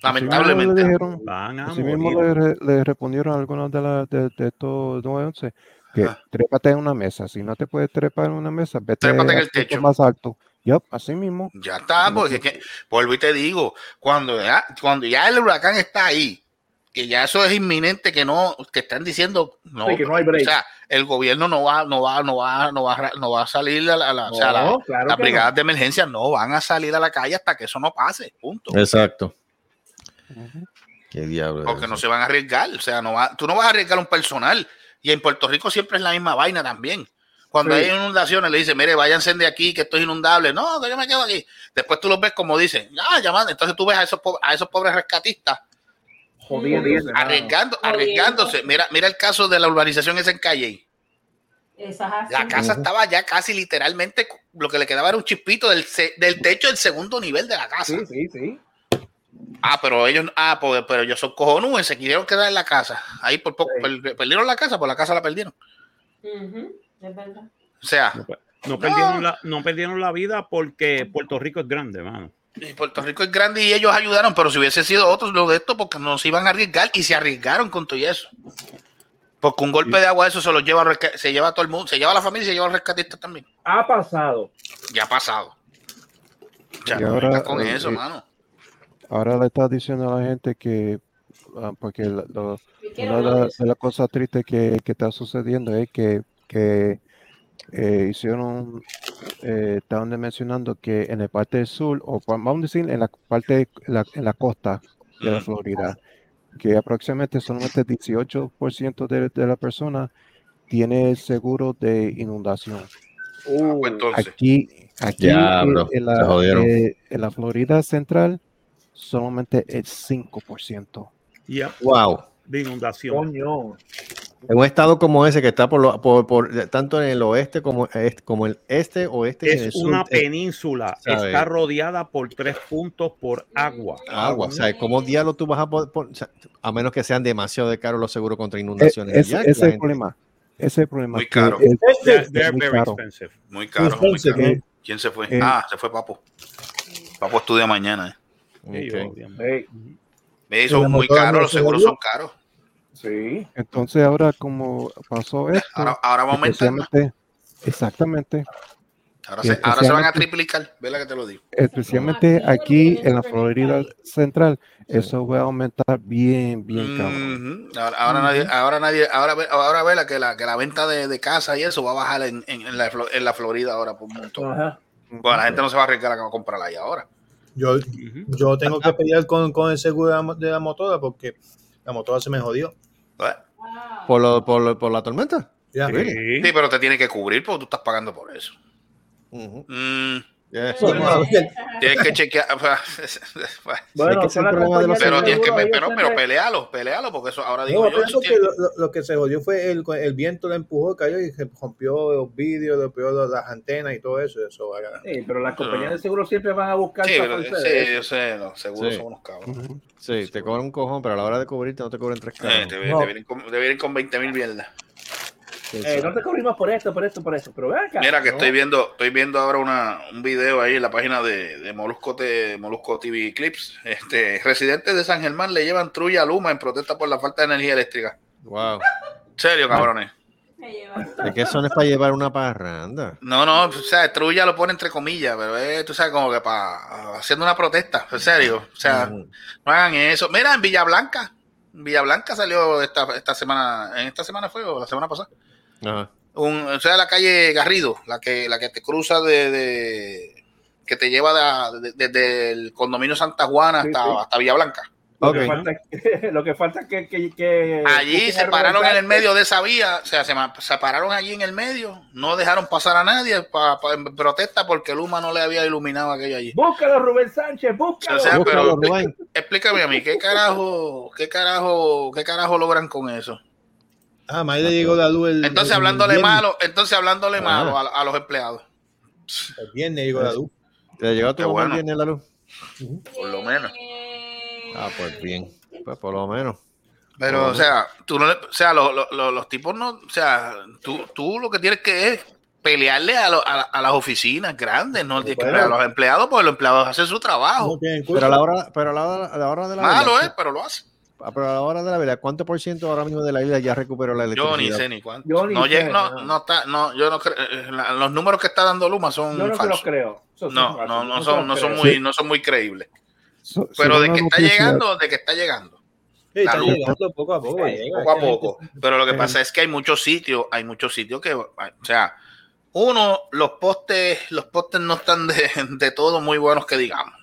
Lamentablemente. dijeron- a así mismo le, re- le respondieron algunos de, la, de, de estos 911. que trépate en una mesa. Si no te puedes trepar en una mesa, vete Trépate en el techo. más alto. Yup, así mismo. Ya está, porque es que, vuelvo y te digo, cuando ya, cuando ya el huracán está ahí, que ya eso es inminente, que no, que están diciendo, no, Sí, que no hay break. o sea, el gobierno no va, no va, no va, no va, a- no va a salir a la, la- o sea, la- No, claro las que brigadas no. de emergencia no van a salir a la calle hasta que eso no pase, punto. Exacto. Qué diablo. Porque eso? no se van a arriesgar, o sea, no va, tú no vas a arriesgar un personal. Y en Puerto Rico siempre es la misma vaina también. Cuando Sí. hay inundaciones, le dicen, mire, váyanse de aquí, que esto es inundable. No, que yo me quedo aquí. Después tú los ves como dicen, ah, llamando. Entonces tú ves a esos, a esos pobres rescatistas Jodiendo. arriesgando, arriesgándose. Mira, mira el caso de la urbanización esa en Calle. Esa. La casa estaba ya casi literalmente, lo que le quedaba era un chispito del, del techo del segundo nivel de la casa. Sí, sí, sí. Ah, pero ellos, ah, pues, pero ellos son cojonudos, se quisieron quedar en la casa. Ahí por poco, per- perdieron la casa, por la casa la perdieron. Es verdad. O sea, No perdieron, la, no perdieron la vida porque Puerto Rico es grande, mano. Y Puerto Rico es grande y ellos ayudaron, pero si hubiese sido otros lo de esto, porque no se iban a arriesgar y se arriesgaron con todo y eso. Porque un golpe de agua eso se lo lleva, se lleva a todo el mundo, se lleva a la familia y se lleva al rescatista también. Ha pasado. Ya ha pasado. Ya, Y no ahora, con eh, eso, eh, mano. Ahora le está diciendo a la gente que, ah, porque la- lo- una de, la- las cosas tristes que, que está sucediendo es que, que eh, hicieron, eh, estaban mencionando que en la parte del sur, o vamos a decir en la parte, en la, en la costa de la. Florida, que aproximadamente solamente 18% de, de la persona tiene seguro de inundación. Uh, Pues entonces, Aquí, aquí Diablo, en, se la, jodieron. eh, en la Florida Central, solamente el 5%. Ya, Wow. de inundación. coño. En un estado como ese que está por, lo- por, por- tanto en el oeste como, este, como el este, oeste y en el Es sur, una eh, península, está rodeada por tres puntos por agua. agua. O sea, ¿cómo diablo tú vas a poder, o sea, a menos que sean demasiado de caros los seguros contra E- inundaciones? ese allá, ese que es el gente- problema. Ese es el problema. Muy caro. they're muy very caro. muy caro, muy caro. ¿qué? ¿Quién se fue? Eh, ah, se fue Papo. Papo estudia mañana. eh. Ellos Ok. odian. Ey, Me son la muy no los se seguros son caros. Sí. Entonces ahora como pasó esto, Ahora, ahora va a aumentar exactamente, Ahora se, ahora se van a triplicar. Ve la que te lo digo. especialmente Aquí lo aquí en la Florida. Central, eso va a aumentar bien, bien cabrón. Ahora, ahora nadie, ahora nadie, ahora ve, ahora ve la que la que la venta de, de casa y eso va a bajar en, en, en la, Flo- en la Florida ahora por un montón. Ajá. Bueno, la gente no se va a arriesgar a comprarla ahí ahora. Yo, yo tengo que pelear con, con el seguro de la, de la motora porque la motora se me jodió. ¿Eh? ¿Por, lo- por, lo- por la tormenta? Sí. Sí, pero te tiene que cubrir porque tú estás pagando por eso. Mm, Bueno, tienes que chequear. Bueno, que pero tienes que, pero, pero pelealo, pelealo, porque eso ahora No, digo yo. pero Eso tiene- lo, lo- lo que se jodió fue el, el viento le empujó, cayó y se rompió los vídeos, rompió las antenas y todo eso. eso Sí, pero las compañías de seguro siempre van a buscar Sí, pero- sí, yo sé, los seguros Sí. son unos cabros. Sí, te cobran un cojón, pero a la hora de cubrirte no te cubren tres Eh, te, No. te vienen con, te vienen con 20 mil mierdas. Eh, no te cubrimos por esto, por esto, por esto. Pero acá. Mira que ¿no? estoy viendo, estoy viendo ahora una, un video ahí en la página de, de Molusco, T- Molusco TV Clips. Este, residentes de San Germán le llevan trulla a Luma en protesta por la falta de energía eléctrica. Wow. Serio, cabrones. ¿De qué son es para llevar una parranda? No, no, o sea, trulla lo pone entre comillas, pero es, tú sabes, como que para haciendo una protesta, en serio. O sea, Ujú. no hagan eso. Mira, en Villablanca, en Villablanca salió esta, esta semana, en esta semana fue o la semana pasada. Ajá. Un, o sea, la calle Garrido, la que, la que te cruza de, de- que te lleva de- de- desde el condominio Santa Juana hasta, sí. hasta Villa Blanca. Lo, que falta, lo que falta es que, que, que Allí se pararon en el medio de esa vía, o sea, se, se pararon allí en el medio, no dejaron pasar a nadie para protesta porque Luma no le había iluminado aquello allí. Búscalo, Rubén Sánchez, búscalo. O sea, Búscalo, pero Rubén. explícame a mí, ¿qué carajo, qué carajo, qué carajo logran con eso? Ah, más le llegó la luz el, Entonces el hablándole malo, entonces hablándole Ah. malo a, a los empleados, El viernes llegó la luz. ¿Te llegó a tu mamá el bueno. viernes la luz? por lo menos. Ah, pues bien. Pues por lo menos. Pero, o sea, tú no le- o sea, lo- lo- lo- los tipos no, o sea, tú, tú lo que tienes que es pelearle a, lo- a, la- a las oficinas grandes, no tienes que Bueno. pelear a los empleados, porque los empleados hacen su trabajo. Pero a la hora, pero a la hora, a la hora de la Malo, verdad, ¿eh? Pero lo hacen. Ah, Pero a la hora de la verdad, ¿cuánto por ciento ahora mismo de la isla ya recuperó la Yo electricidad? ni sé ni cuánto. Yo ni no, sé, llega- no, no. no está, no, yo no creo. eh, la- Los números que está dando Luma son Yo no falsos. los creo. No, no, no son, no son creo. muy, no son muy creíbles. So- Pero de que está llegando, de que está llegando. Sí, está La luz. llegando poco a poco. llega. poco a poco. Pero lo que pasa es que hay muchos sitios, hay muchos sitios que, o sea, uno, los postes, los postes no están de, de todo muy buenos que digamos.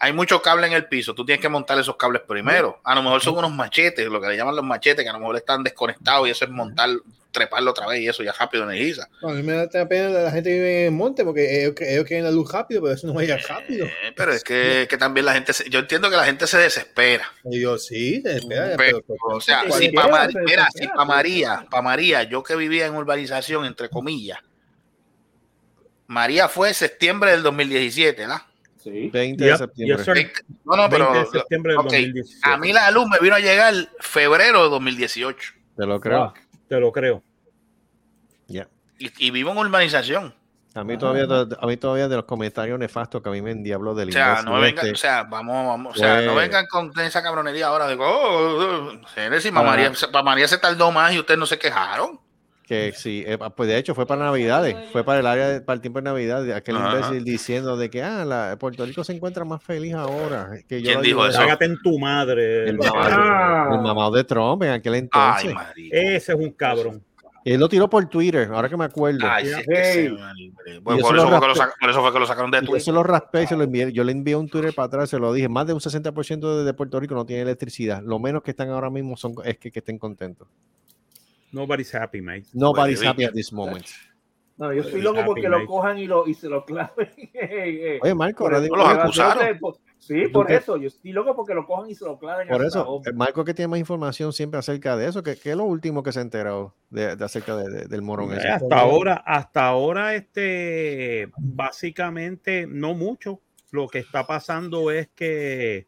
Hay mucho cable en el piso, tú tienes que montar esos cables primero. A lo mejor son unos machetes, lo que le llaman los machetes, que a lo mejor están desconectados y eso es montar, treparlo otra vez y eso ya rápido energiza. A mí me da pena la gente que vive en monte porque ellos, ellos quieren la luz rápido, pero eso no va a llegar rápido. Eh, pero es que, que también la gente, se- yo entiendo que la gente se desespera. Y yo, sí, se espera, Pero, pero, o sea, si para mira, si desespera, pa' sí. María, para María, yo que vivía en urbanización, entre comillas, María fue septiembre del 2017, ¿verdad? Sí. 20 de Yep, septiembre. yes, No, no, pero 20 de septiembre del ok, 2017. a mí la luz me vino a llegar febrero de 2018 Te lo creo. Te lo creo. Ya. y, y vivo en urbanización. A mí todavía, a mí todavía de los comentarios nefastos que a mí me endiablo del O sea, no vengan, este. o sea, vamos, vamos, o sea, no Pues- vengan con esa cabronería ahora de, oh, oh, oh, pa' Para- María, pa' María se tardó más y ustedes no se quejaron. Que sí, eh, pues de hecho fue para Navidades, fue para el área, de- para el tiempo de Navidad, aquel Ajá. imbécil diciendo de que ah, la, Puerto Rico se encuentra más feliz ahora. Que yo ¿Quién dijo ayudé". eso? Cágate en tu madre. El mamado, Ah. de Trump en aquel entonces. Ay. Ese es un cabrón. Él lo tiró por Twitter, ahora que me acuerdo. Ay, sí, que madre. Bueno, eso por, lo eso fue que lo raspé. sac- por eso fue que lo sacaron de Twitter. se lo raspé se lo envié. Yo le envié un Twitter para atrás, se lo dije. Más de un 60% de, de Puerto Rico no tiene electricidad. Lo menos que están ahora mismo son, es que, que estén contentos. Nobody's happy, mate. Nobody's happy at this moment. No, yo estoy Happy, loco porque lo cojan y, lo, y se lo claven. Oye, Marco, ahora digo- los Por- acusaron. Sí, ¿Tú por qué? eso. Yo estoy loco porque lo cojan y se lo claven. Por eso, Marco que tiene más información siempre acerca de eso, que, es lo último que se ha enterado de, de acerca de- de- del morón ese. hasta ahora, hasta ahora, este, básicamente, no mucho. Lo que está pasando es que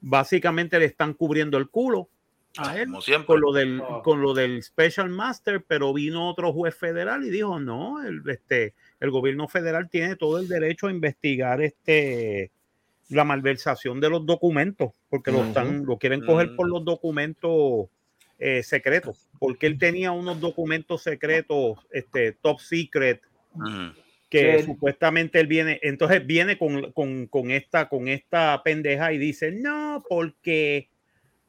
básicamente le están cubriendo el culo a él Como siempre. con lo del, Oh. con lo del Special Master, pero vino otro juez federal y dijo, no, el, este, el gobierno federal tiene todo el derecho a investigar este la malversación de los documentos, porque lo, están, lo quieren coger por Mm. los documentos eh, secretos, porque él tenía unos documentos secretos, este, top secret, Ujú. que Sí. supuestamente él viene, entonces viene con, con- con esta, con esta pendeja y dice, no, porque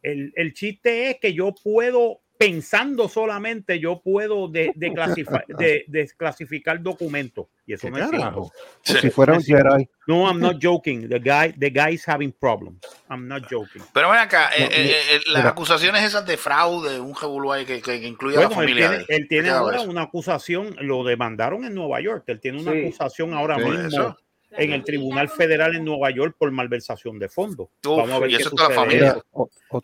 el, el chiste es que yo puedo, pensando solamente, yo puedo de, de clasifa- de- desclasificar documentos. Y eso ¿Qué no es cierto. carajo? Sí. Si fuera un Jedi. No, I'm not joking. The guy, the guy is having problems. I'm not joking. Pero ven acá, eh, No, eh, eh, las mira. acusaciones esas de fraude, un ahí que, que, que incluye a la Bueno, él familia. tiene, él. tiene ¿Qué queda ahora eso? una acusación, lo demandaron en Nueva York. Él tiene una Sí. acusación ahora Sí. mismo Eso. En el Tribunal Federal en Nueva York por malversación de fondos. Uf, Vamos a ver y qué eso está la sucede. familia.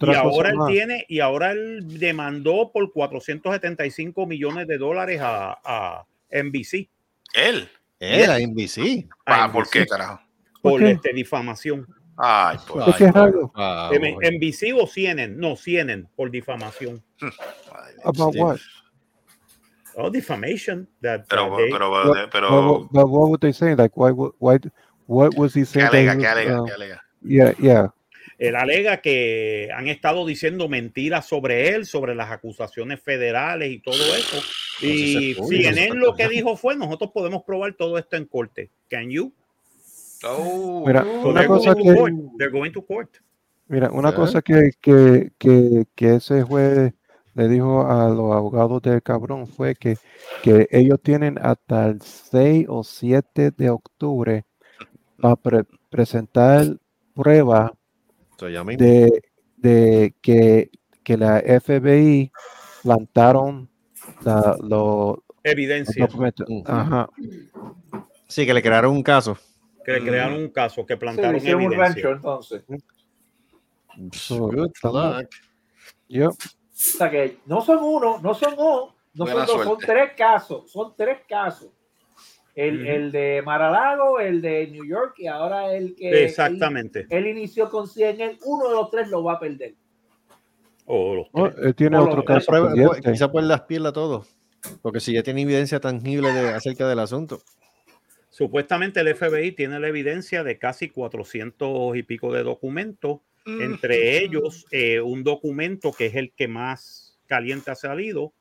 Y ahora él tiene, y ahora él demandó por 475 millones de dólares a, a NBC Él. Era NBC. Ah, NBC. ¿por qué, carajo? por ¿Por qué? este, difamación. Ay, pues. ¿De qué raro? Ah, M- bueno. NBC o CNN, no CNN por difamación. ay, About what? Oh, defamation. That, Pero, that they- pero, What- pero, pero, But, but what would they say? Like, why? would- Why? What was he ¿qué saying? that alega? he ¿Qué was, alega? uh, ¿Qué alega? yeah, yeah. Él alega que han estado diciendo mentiras sobre él, sobre las acusaciones federales y todo eso. Y Entonces, uy, CNN eso lo que dijo fue, nosotros podemos probar todo esto en corte. Can you? Oh, Mira, So una they're cosa going to que, court. They're going to court. mira, una Sí. cosa que, que, que, que ese juez le dijo a los abogados del cabrón fue que, que ellos tienen hasta el 6 o 7 de octubre para pre- presentar mismo. de, de que, que la FBI plantaron la- lo- los Evidencia. Ajá. Sí, que le crearon un caso. Que le crearon un caso, que Sí, plantaron hicieron un rancho evidencia. entonces. So, Good luck. Yep. O sea que no son uno, no son dos, no Buena son dos, son tres casos, son tres casos. El, el de Maralago, el de New York y ahora el que Exactamente. Él, él inició con 100, él, uno de los tres lo va a perder. O los Oh, tres. él tiene O otro caso prueba- pendiente. quizá pues las pierda todo. Porque si ya tiene evidencia tangible de, acerca del asunto. Supuestamente el FBI tiene la evidencia de casi 400 y pico de documentos Entre ellos, eh, un documento que es el que más caliente ha salido,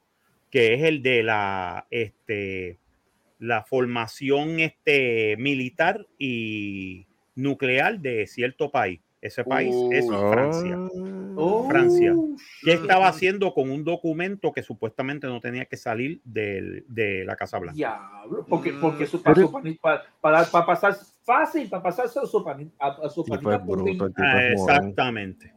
que es el de la, este, la formación este, militar y nuclear de cierto país. Ese país es Francia. Oh. Francia. ¿Qué estaba haciendo con un documento que supuestamente no tenía que salir del- de la Casa Blanca? Diablo, porque, porque Mm. eso para, para, para, para pasar fácil, para pasarse a su, pani- a, a su Tipo es panita bruto, tipo Ah, exactamente.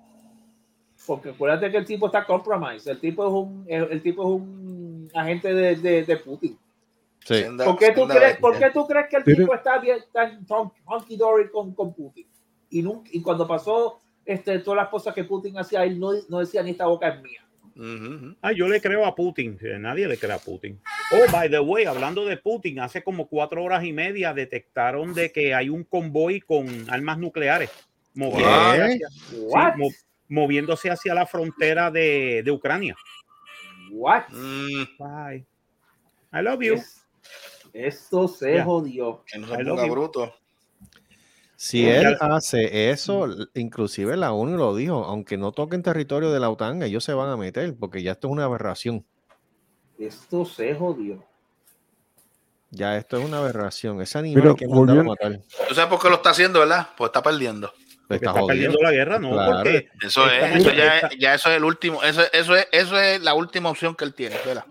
porque acuérdate que el tipo está compromised, el tipo es un, el, el tipo es un agente de, de, de Putin. Sí. ¿Por qué, tú crees. ¿Por qué tú crees que el tipo está bien tan tan hunky dory con, con Putin? Y, nunca, y cuando pasó este, todas las cosas que Putin hacía, él no, no decía ni esta boca es mía. Ujú. Ah, yo le creo a Putin. eh, Nadie le cree a Putin. Oh, by the way, hablando de Putin, hace como cuatro horas y media detectaron de que hay un convoy con armas nucleares moviéndose, ¿Qué? hacia, sí, moviéndose hacia la frontera de, de Ucrania. What? Mm, Bye. I love you. Es- esto se jodió. que no se ponga bruto. Si él hace eso, inclusive la ONU lo dijo, aunque no toquen territorio de la OTAN, ellos se van a meter, porque ya esto es una aberración. Esto se jodió. Ya esto es una aberración. Ese animal Pero hay que mandarlo a volviendo- matar. ¿Tú sabes por qué lo está haciendo, verdad? Pues está perdiendo. Porque Está perdiendo la guerra, ¿no? Claro. Porque Eso es, eso ya, ya eso es el último, eso, eso es, eso es la última opción que él tiene, ¿verdad?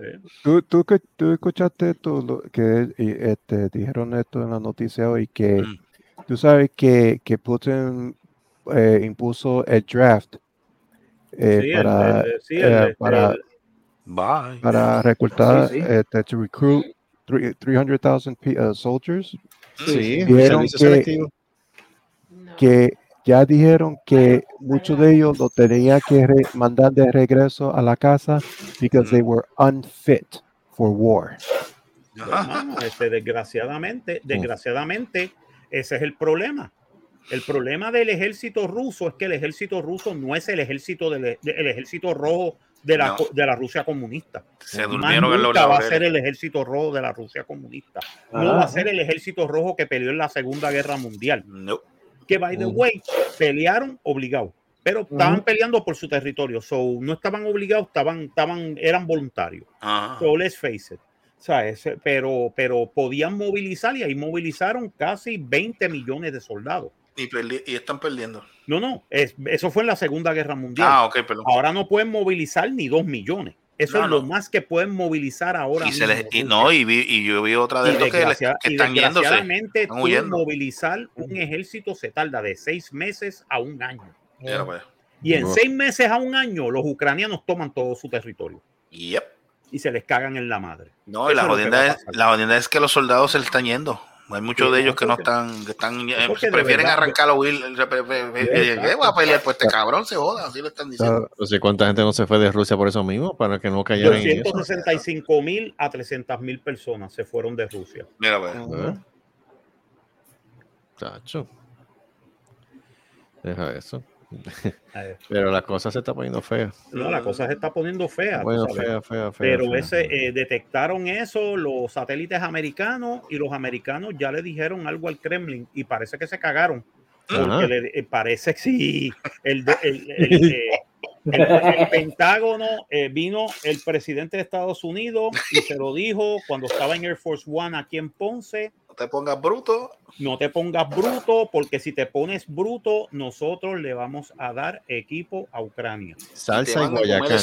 eh, ¿Tú, tú, que- tú escuchaste esto, lo que y, este, dijeron esto en la noticia hoy, que Mm. Tú sabes que, que Putin eh, impuso el draft eh, sí, el- para, el- sí, el- eh, este, para, Bye. para reclutar, Sí, sí. este, to recruit three- 300,000 pe- uh, soldiers, Sí, Dijeron que-. No. que ya dijeron que muchos de ellos lo tenían que re- mandar de regreso a la casa because they were unfit for war. hermano, este, desgraciadamente, desgraciadamente, ese es el problema. El problema del ejército ruso es que el ejército ruso no es el ejército del de- el ejército rojo de la, No. de la Rusia comunista. Se Más durmieron en los nunca va a ser el ejército rojo de la Rusia comunista. No va a ser el ejército rojo que peleó en la Segunda Guerra Mundial. No. Que, by the Ujú. way, pelearon obligados. Pero estaban peleando por su territorio. So, no estaban obligados, estaban, estaban, eran voluntarios. Ajá. So let's face it. ¿Sabes? Pero, pero podían movilizar y ahí movilizaron casi 20 millones de soldados. Y, están perdiendo. No, no, es- eso fue en la Segunda Guerra Mundial. Ah, ok, perdón. Ahora no pueden movilizar ni dos millones. Eso No, es lo no. más que pueden movilizar ahora. Y, se les, y no, y, vi- y yo vi otra de estos que, les- que y están yéndose. desgraciadamente, están tú movilizar un ejército se tarda de seis meses a un año. Mira, pues. Y en Uf. seis meses a un año, los ucranianos toman todo su territorio Yep. Y se les cagan en la madre. No, y la lo jodienda, a es, la jodienda es que los soldados se están yendo. Hay muchos Sí, de no, ellos que no están, que están, eh, prefieren verdad- arrancar o huir. eh. ¿Qué voy a pelear por este cabrón? Se joda, así le están diciendo. No sé cuánta gente no se fue de Rusia por eso mismo, para que no cayeran en eso. 265 mil a 300 mil personas se fueron de Rusia. Mira, pues. ¿Eh? Chacho. Deja eso. Pero la cosa se está poniendo fea. No, la cosa se está poniendo fea. tú Bueno, sabes. fea, fea, fea. Pero fea. ese eh, detectaron eso los satélites americanos y los americanos ya le dijeron algo al Kremlin y parece que se cagaron. Porque le- eh, parece que sí. El, de- el- el, eh, el- el Pentágono eh, vino el presidente de Estados Unidos y se lo dijo cuando estaba en Air Force One aquí en Ponce. No te pongas bruto. No te pongas bruto, porque si te pones bruto, nosotros le vamos a dar equipo a Ucrania. Salsa y guayacán.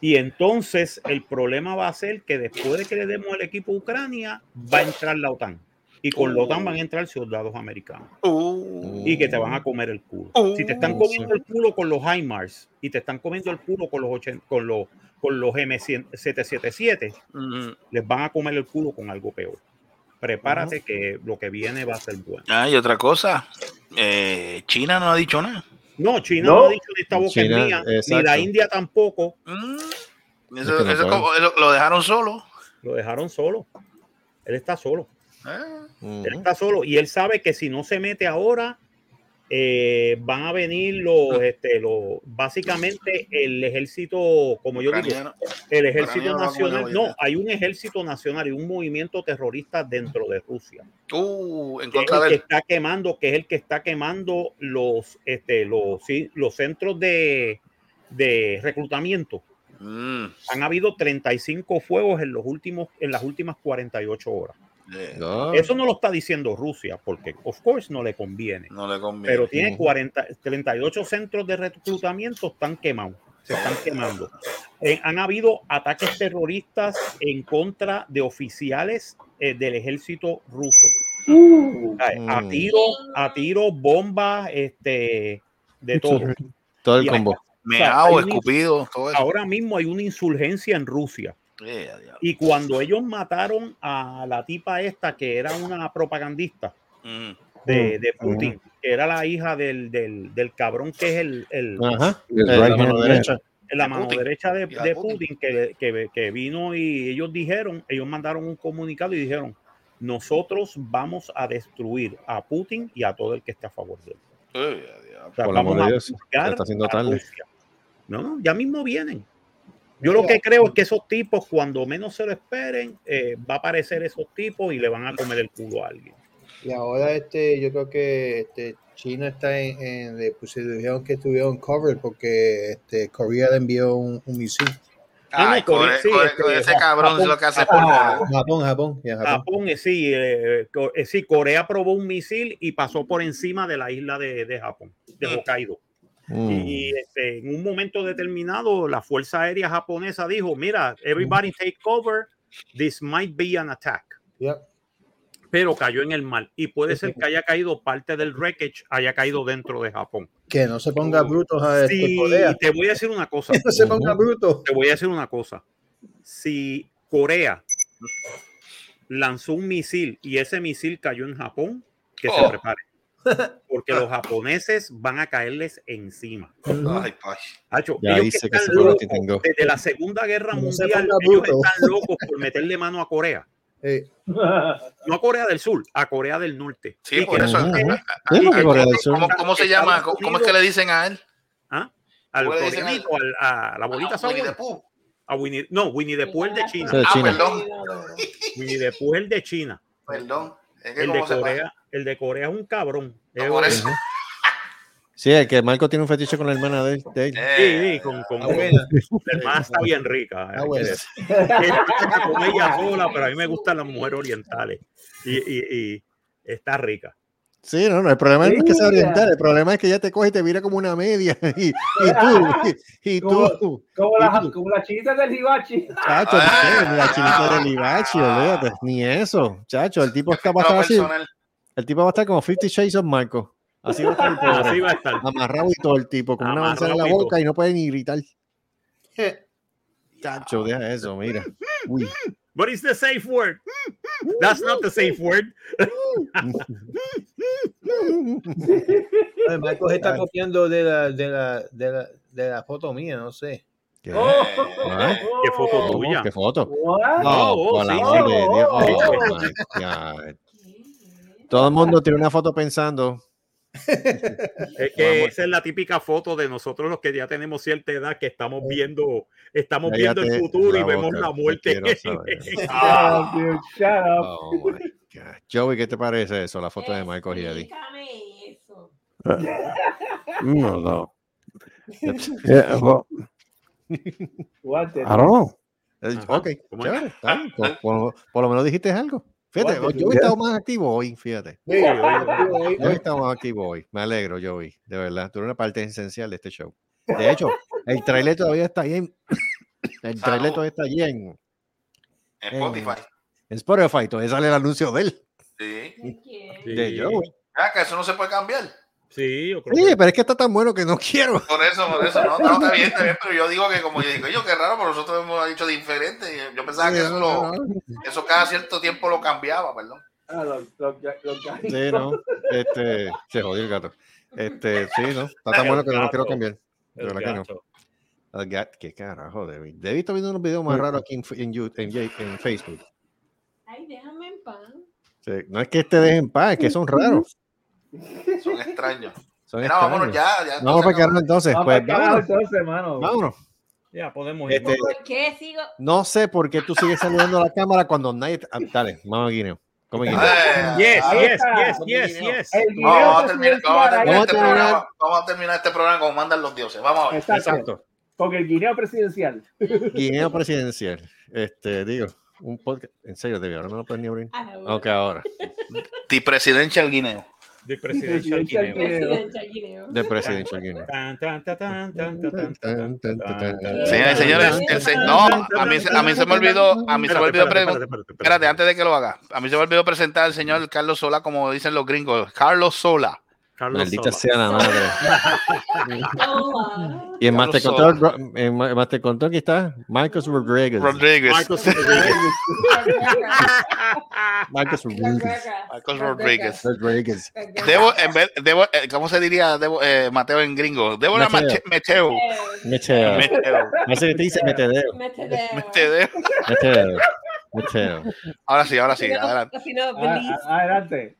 Y entonces el problema va a ser que después de que le demos el equipo a Ucrania, va a entrar la OTAN. Y con la OTAN van a entrar soldados americanos. Uh, Y que te van a comer el culo. Si te están Uh, comiendo el culo con los HIMARS y te están comiendo el culo con los, 80 con los, con los M777, mm. les van a comer el culo con algo peor. Prepárate que lo que viene va a ser bueno. Ah, y otra cosa. eh, China no ha dicho nada. No, China No. no, ha dicho ni esta boca China, es mía, ni la India tampoco. Mm. Es Eso, que no eso pueden. como- eso lo dejaron solo. Lo dejaron solo. Él está solo. Eh, Él está solo y él sabe que si no se mete ahora, eh, van a venir los, este, los, básicamente el ejército, como yo digo, el ejército Ucraniano nacional, no, hay un ejército nacional y un movimiento terrorista dentro de Rusia. Uh, en que es el que está quemando, que es el que está quemando los, este, los, sí, los centros de, de reclutamiento. Mm, Han habido 35 fuegos en los últimos, en las últimas 48 horas. No. Eso no lo está diciendo Rusia, porque of course no le conviene. No le conviene. Pero tiene Ujú. 40, 38 centros de reclutamiento están quemados, se están quemando. Eh, han habido ataques terroristas en contra de oficiales eh, del ejército ruso. Ay, A Mm. tiro, a tiro, bombas, este, de todo. Todo el combo. Meao, hay un- escupido, todo eso. Ahora mismo hay una insurgencia en Rusia. Yeah, diablo. Y cuando ellos mataron a la tipa esta, que era una propagandista Mm. de, de Putin, que era la hija del, del, del cabrón que es el, el- Ajá. El Eh, la right mano hand derecha. la De mano Putin. derecha de, Hija de de Putin. Putin, que, que, que vino y ellos dijeron, ellos mandaron un comunicado y dijeron, nosotros vamos a destruir a Putin y a todo el que esté a favor de él. Eh, diablo. O sea, vamos de a Dios, está haciendo a tarde. Rusia. No, no, ya mismo vienen. Yo lo que creo es que esos tipos, cuando menos se lo esperen, eh, va a aparecer esos tipos y le van a comer el culo a alguien. Y ahora este, yo creo que este, China está en, en le pusieron que estuvieron covered porque este, Corea le envió un, un misil. Ay, Corea, Core- sí, Core- este, ese cabrón Japón- es lo que hace Japón, Japón, Japón. Japón, eh, sí, eh, eh, sí, Corea probó un misil y pasó por encima de la isla de, de Japón, de Mm. Hokkaido. Mm. Y este, en un momento determinado, la Fuerza Aérea Japonesa dijo, mira, everybody take cover, this might be an attack. Yeah. Pero cayó en el mar y puede ser que haya caído parte del wreckage, haya caído dentro de Japón. Que no se ponga brutos a este, Sí, Corea. te voy a decir una cosa. No se ponga bruto. Te voy a decir una cosa. Si Corea lanzó un misil y ese misil cayó en Japón, que se Oh. prepare. Porque los japoneses van a caerles encima. Ay, pay. Hacho, Ya ellos hice que están seguro locos, que tengo. desde la Segunda Guerra No Mundial, ellos están locos por meterle mano a Corea. Eh, No a Corea del Sur, a Corea del Norte. Sí, Y por eso. ¿cómo- Sur- ¿Cómo, cómo se llama? ¿Cómo es que le dicen a él? ¿Ah? Al ¿Cómo le dicen coreanito, al- a la bolita Ah, Winnie. A Winnie, no, Winnie the Pooh de China. Ah, China. perdón. Winnie the Pooh de China. Perdón. Es que El de Corea, el de Corea es un cabrón. No, Es por un- eso. Sí, el que Marco tiene un fetiche con la hermana de él. de él. Sí, Eh, sí, con, con- ah, buena. la hermana está bien rica. Ah, decir. Ella sola, pero a mí me gustan las mujeres orientales. Y, y- y está rica. Sí, no, no, el problema no es que sea oriental, el problema es que ella te coge y te vira como una media. Y, y tú, y, y tú, Como la chinita del Hibachi. chacho, Ah. no sé, la chinita del Ibachi, olvídate, ni eso, chacho, el tipo está estar así, personal. El tipo va a estar como 50 Shades of Marco. Así va a estar pobre, Así va a estar. amarrado y todo el tipo, con una manzana en la Amarrado boca y no puede ni gritar. Chacho, deja eso, mira. Uy. What is the safe word? That's not the safe word. Marcos está copiando de la, de, la, de, la, de la foto mía, no sé. ¿Qué? Oh, ¿Ah? ¿Qué foto oh, tuya? ¿Qué foto? what? No, oh, por sí, sí. Dios. Oh, Oh, oh. my God. Todo el mundo tiene una foto pensando. Es que esa es la típica foto de nosotros los que ya tenemos cierta edad, que estamos viendo, estamos viendo el futuro y la vemos la no muerte. Ah, dude. Oh my God. Joey, ¿qué te parece eso? La foto de Michael. Explícame eso. No, no. Yeah, well, I don't know. Eh, Ajá. Ok, ¿Cómo chévere. está bien. Por, por- por lo menos dijiste algo. Fíjate, What yo he estado más activo hoy, fíjate. Sí, Yo he estado más activo hoy. Me alegro, Joey. De verdad, tú eres una parte esencial de este show. De hecho, el trailer todavía está ahí en... El trailer todavía está allí en, En Spotify. en Spotify. Todavía sale el anuncio de él, Sí. ¿De. Joey. Ah, que eso no se puede cambiar. Sí, yo creo Sí, que- pero es que está tan bueno que no quiero. Por eso, por eso. No, no, está bien, está bien. Pero yo digo que como yo digo, yo qué raro, pero nosotros hemos dicho diferente. Yo pensaba que eso, lo, eso cada cierto tiempo lo cambiaba, perdón. Ah, los, los, los. Sí, no. Este, se jodió el gato. Este, sí, no. Está tan El bueno que no lo quiero cambiar. De el verdad que no. gat- ¿Qué carajo, David? David está viendo unos videos más raros aquí en, en, You- en, Facebook. Ay, déjame en paz. Sí, No es que te dejen en paz, es que son raros. Son extraños. Son Mira, vámonos extraños. ya. ya Vamos para quedarnos entonces. Vamos Pues vámonos. entonces, mano. Vámonos. Ya podemos ir. Este, ¿Por qué sigo? no sé por qué tú sigues saludando a la cámara cuando nadie. ah, Dale, vamos a guineo. Come guineo. Eh, Yes, yes, yes, yes, yes. Vamos a terminar, vamos a terminar presidencial este programa. Vamos a terminar este programa como mandan los dioses. Vamos a ver. Exacto. Exacto. Con el guineo presidencial. Guineo presidencial. Este, digo, un podcast. En serio, Debbie, ahora no lo puedes ni abrir. Ah, Ok, ahora. The Presidential Guineo. De presidencial Presidencial Guineo. De presidencial Guineo. Señores y señores, el no, a mí, se- a mí se me olvidó, a mí se me olvidó preguntar. Espérate, antes de que lo haga. A mí se me olvidó presentar al señor Carlos Sola, como dicen los gringos. Carlos Sola. Carlos Maldita Sola. sea la madre. Y en Master Control, en Ma- Master Control, aquí está Marcos Rodríguez. Rodríguez. Marcos Rodríguez. Marcos Rodríguez. Rodríguez. Debo, en vez, debo, eh, ¿cómo se diría Debo, eh, Mateo en gringo? Mateo. Mache- Meteo. Meteo. Meteo. No sé qué te dice Metedeo. Métete. Meteo. Meteo. Machero. Ahora sí, ahora sí. Adelante. Ah, ah, adelante.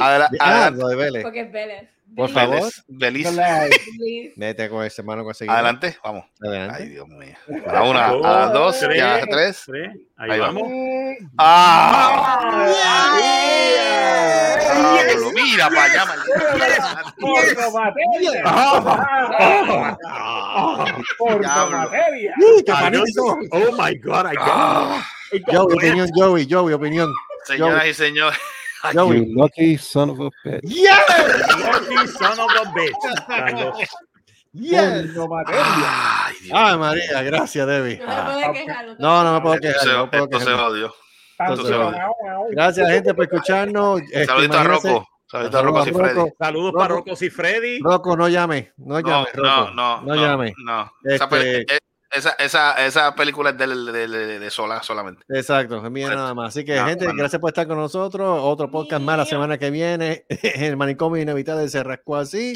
Adelante. Ah, Porque es Vélez. Por favor. Belice. Vete con ese mano conseguido. Adelante, vamos. Adelante. Ay, Dios mío. A la una, a oh, las dos, tres, a las tres. tres. Ahí, Ahí, vamos. vamos. ¡Ah! Yeah. Yeah. Yeah. Mira para allá, ¡Por materia! ¡Oh, my God! I got it. Joey, opinión, Joey, Joey, opinión. Señoras y señores. Joey. You lucky son of a bitch. Lucky son of a bitch. Yes. Ay. Ay, María, gracias, Debbie. No quejar. No, no me puedo quejar. No puedo esto se quejarme. odió. Tanto Entonces, guau, Gracias, gente, por escucharnos. Este, Saludito a imagínense- Rocco. Saludito a Rocco. Rocco. Saludos Rocco. para Rocos y Freddy. Rocco, no llame. No No, llame, no, Rocco. no, No llame. No. Esa, esa, esa, película es de, de, de, de Sola solamente. Exacto, es mía nada más. Así que, No, gente, bueno. gracias por estar con nosotros. Otro podcast más la semana que viene. El manicomio inevitable se rascó así.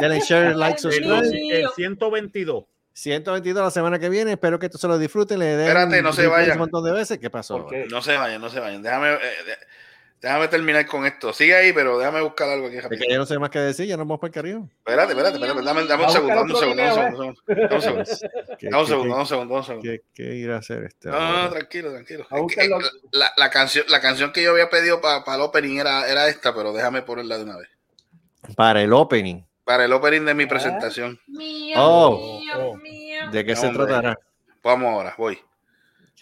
Denle share, like, subscribe. el 122. 122 la semana que viene. Espero que esto se lo disfruten. Le den Espérate, no se vayan. Un montón de veces. ¿Qué pasó? No se vayan, no se vayan. Déjame, eh, de- déjame terminar con esto. Sigue ahí, pero déjame buscar algo aquí. Es rápido. que ya no sé más qué decir. Ya nos vamos para el cariño. Espérate, espérate, espérate. Dame, dame un segundo, dame un segundo, dame un segundo. Dame un segundo. ¿Qué, Dame un segundo, dame un segundo, dame un segundo. qué- qué ir a hacer este? No, tranquilo, tranquilo. Es que, eh, la, la canción, la canción que yo había pedido para el opening era, era esta, pero déjame ponerla de una vez. Para el opening. Para el opening de mi presentación. Mío, Oh. mío, Oh. mío. ¿De qué No, se hombre. tratará? Vamos ahora, voy.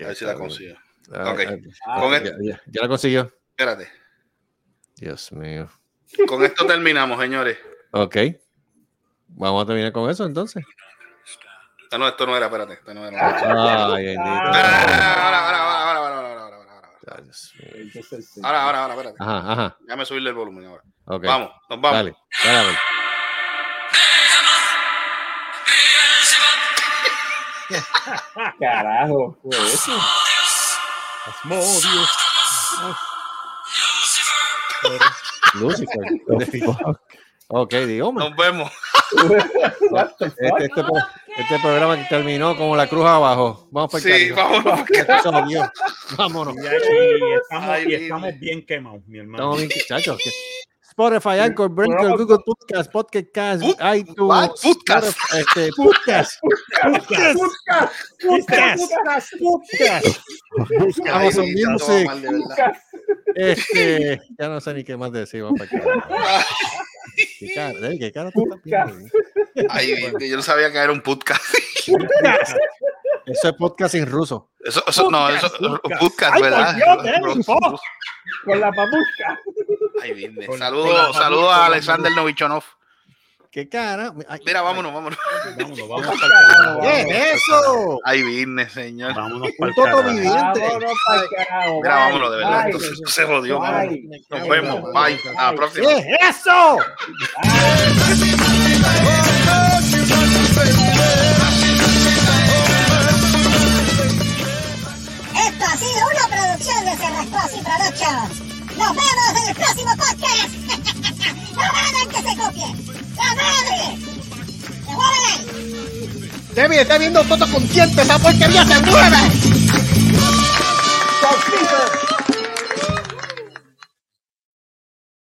A ver si la consigo. Ah, Ok. ah, Con ya, esto, ya- ya la consiguió. Espérate. Dios mío. Con esto terminamos, señores. Ok. Vamos a terminar con eso entonces. Ah, no, esto no era, espérate. Esto no era. Ay, bendito. Ahora, ahora, ahora, ahora, ahora, ahora, ahora, ahora. Ahora, ahora, ahora, espérate. Ajá, ajá. Déjame subirle el volumen ahora. Okay. Vamos, nos vamos. Dale, dale. Carajo, fue eso. Asmodius. Lucifer. ok, digo, Nos vemos. Este, este, este programa que terminó como la cruz abajo. Vamos para el Sí, cariño. vámonos. Jodió. Vámonos. Y, y estamos, Ay, y estamos bien quemados, mi hermano. Estamos bien, muchachos. Spotify, Anchor, Breaker, Google Podcast, Podcast Cast, Put- iTunes, Podcast. Spotify, este, Podcast, Podcast, podcast, podcast. Amazon Music. este, ya no sé ni qué más decir. Vamos para. ¿Qué cara, eh, qué cara tú estás viendo? Ay, yo no sabía que era un podcast. Eso es podcast en ruso. Eso, eso, no, eso, Podcast. podcast, ¿verdad? Con la papuca. Ay, Saludos saludos a Alexander Novichonov. ¿Qué cara? Ay, Mira, vámonos, vámonos. Para. ¿Qué es eso? Ay, business, señor. Vámonos para toto viviente. Vámonos pa'l carajo. Mira, vámonos, de verdad. se jodió. Nos vemos. Bye. A la próxima. ¿Qué es eso? Esto ha sido una producción de Cerrascosi Productions. Nos vemos en el próximo podcast. ¡La madre que se copie! ¡La madre! ¡Devuélvele! Debbie está viendo fotos con dientes. Esa porquería se mueve.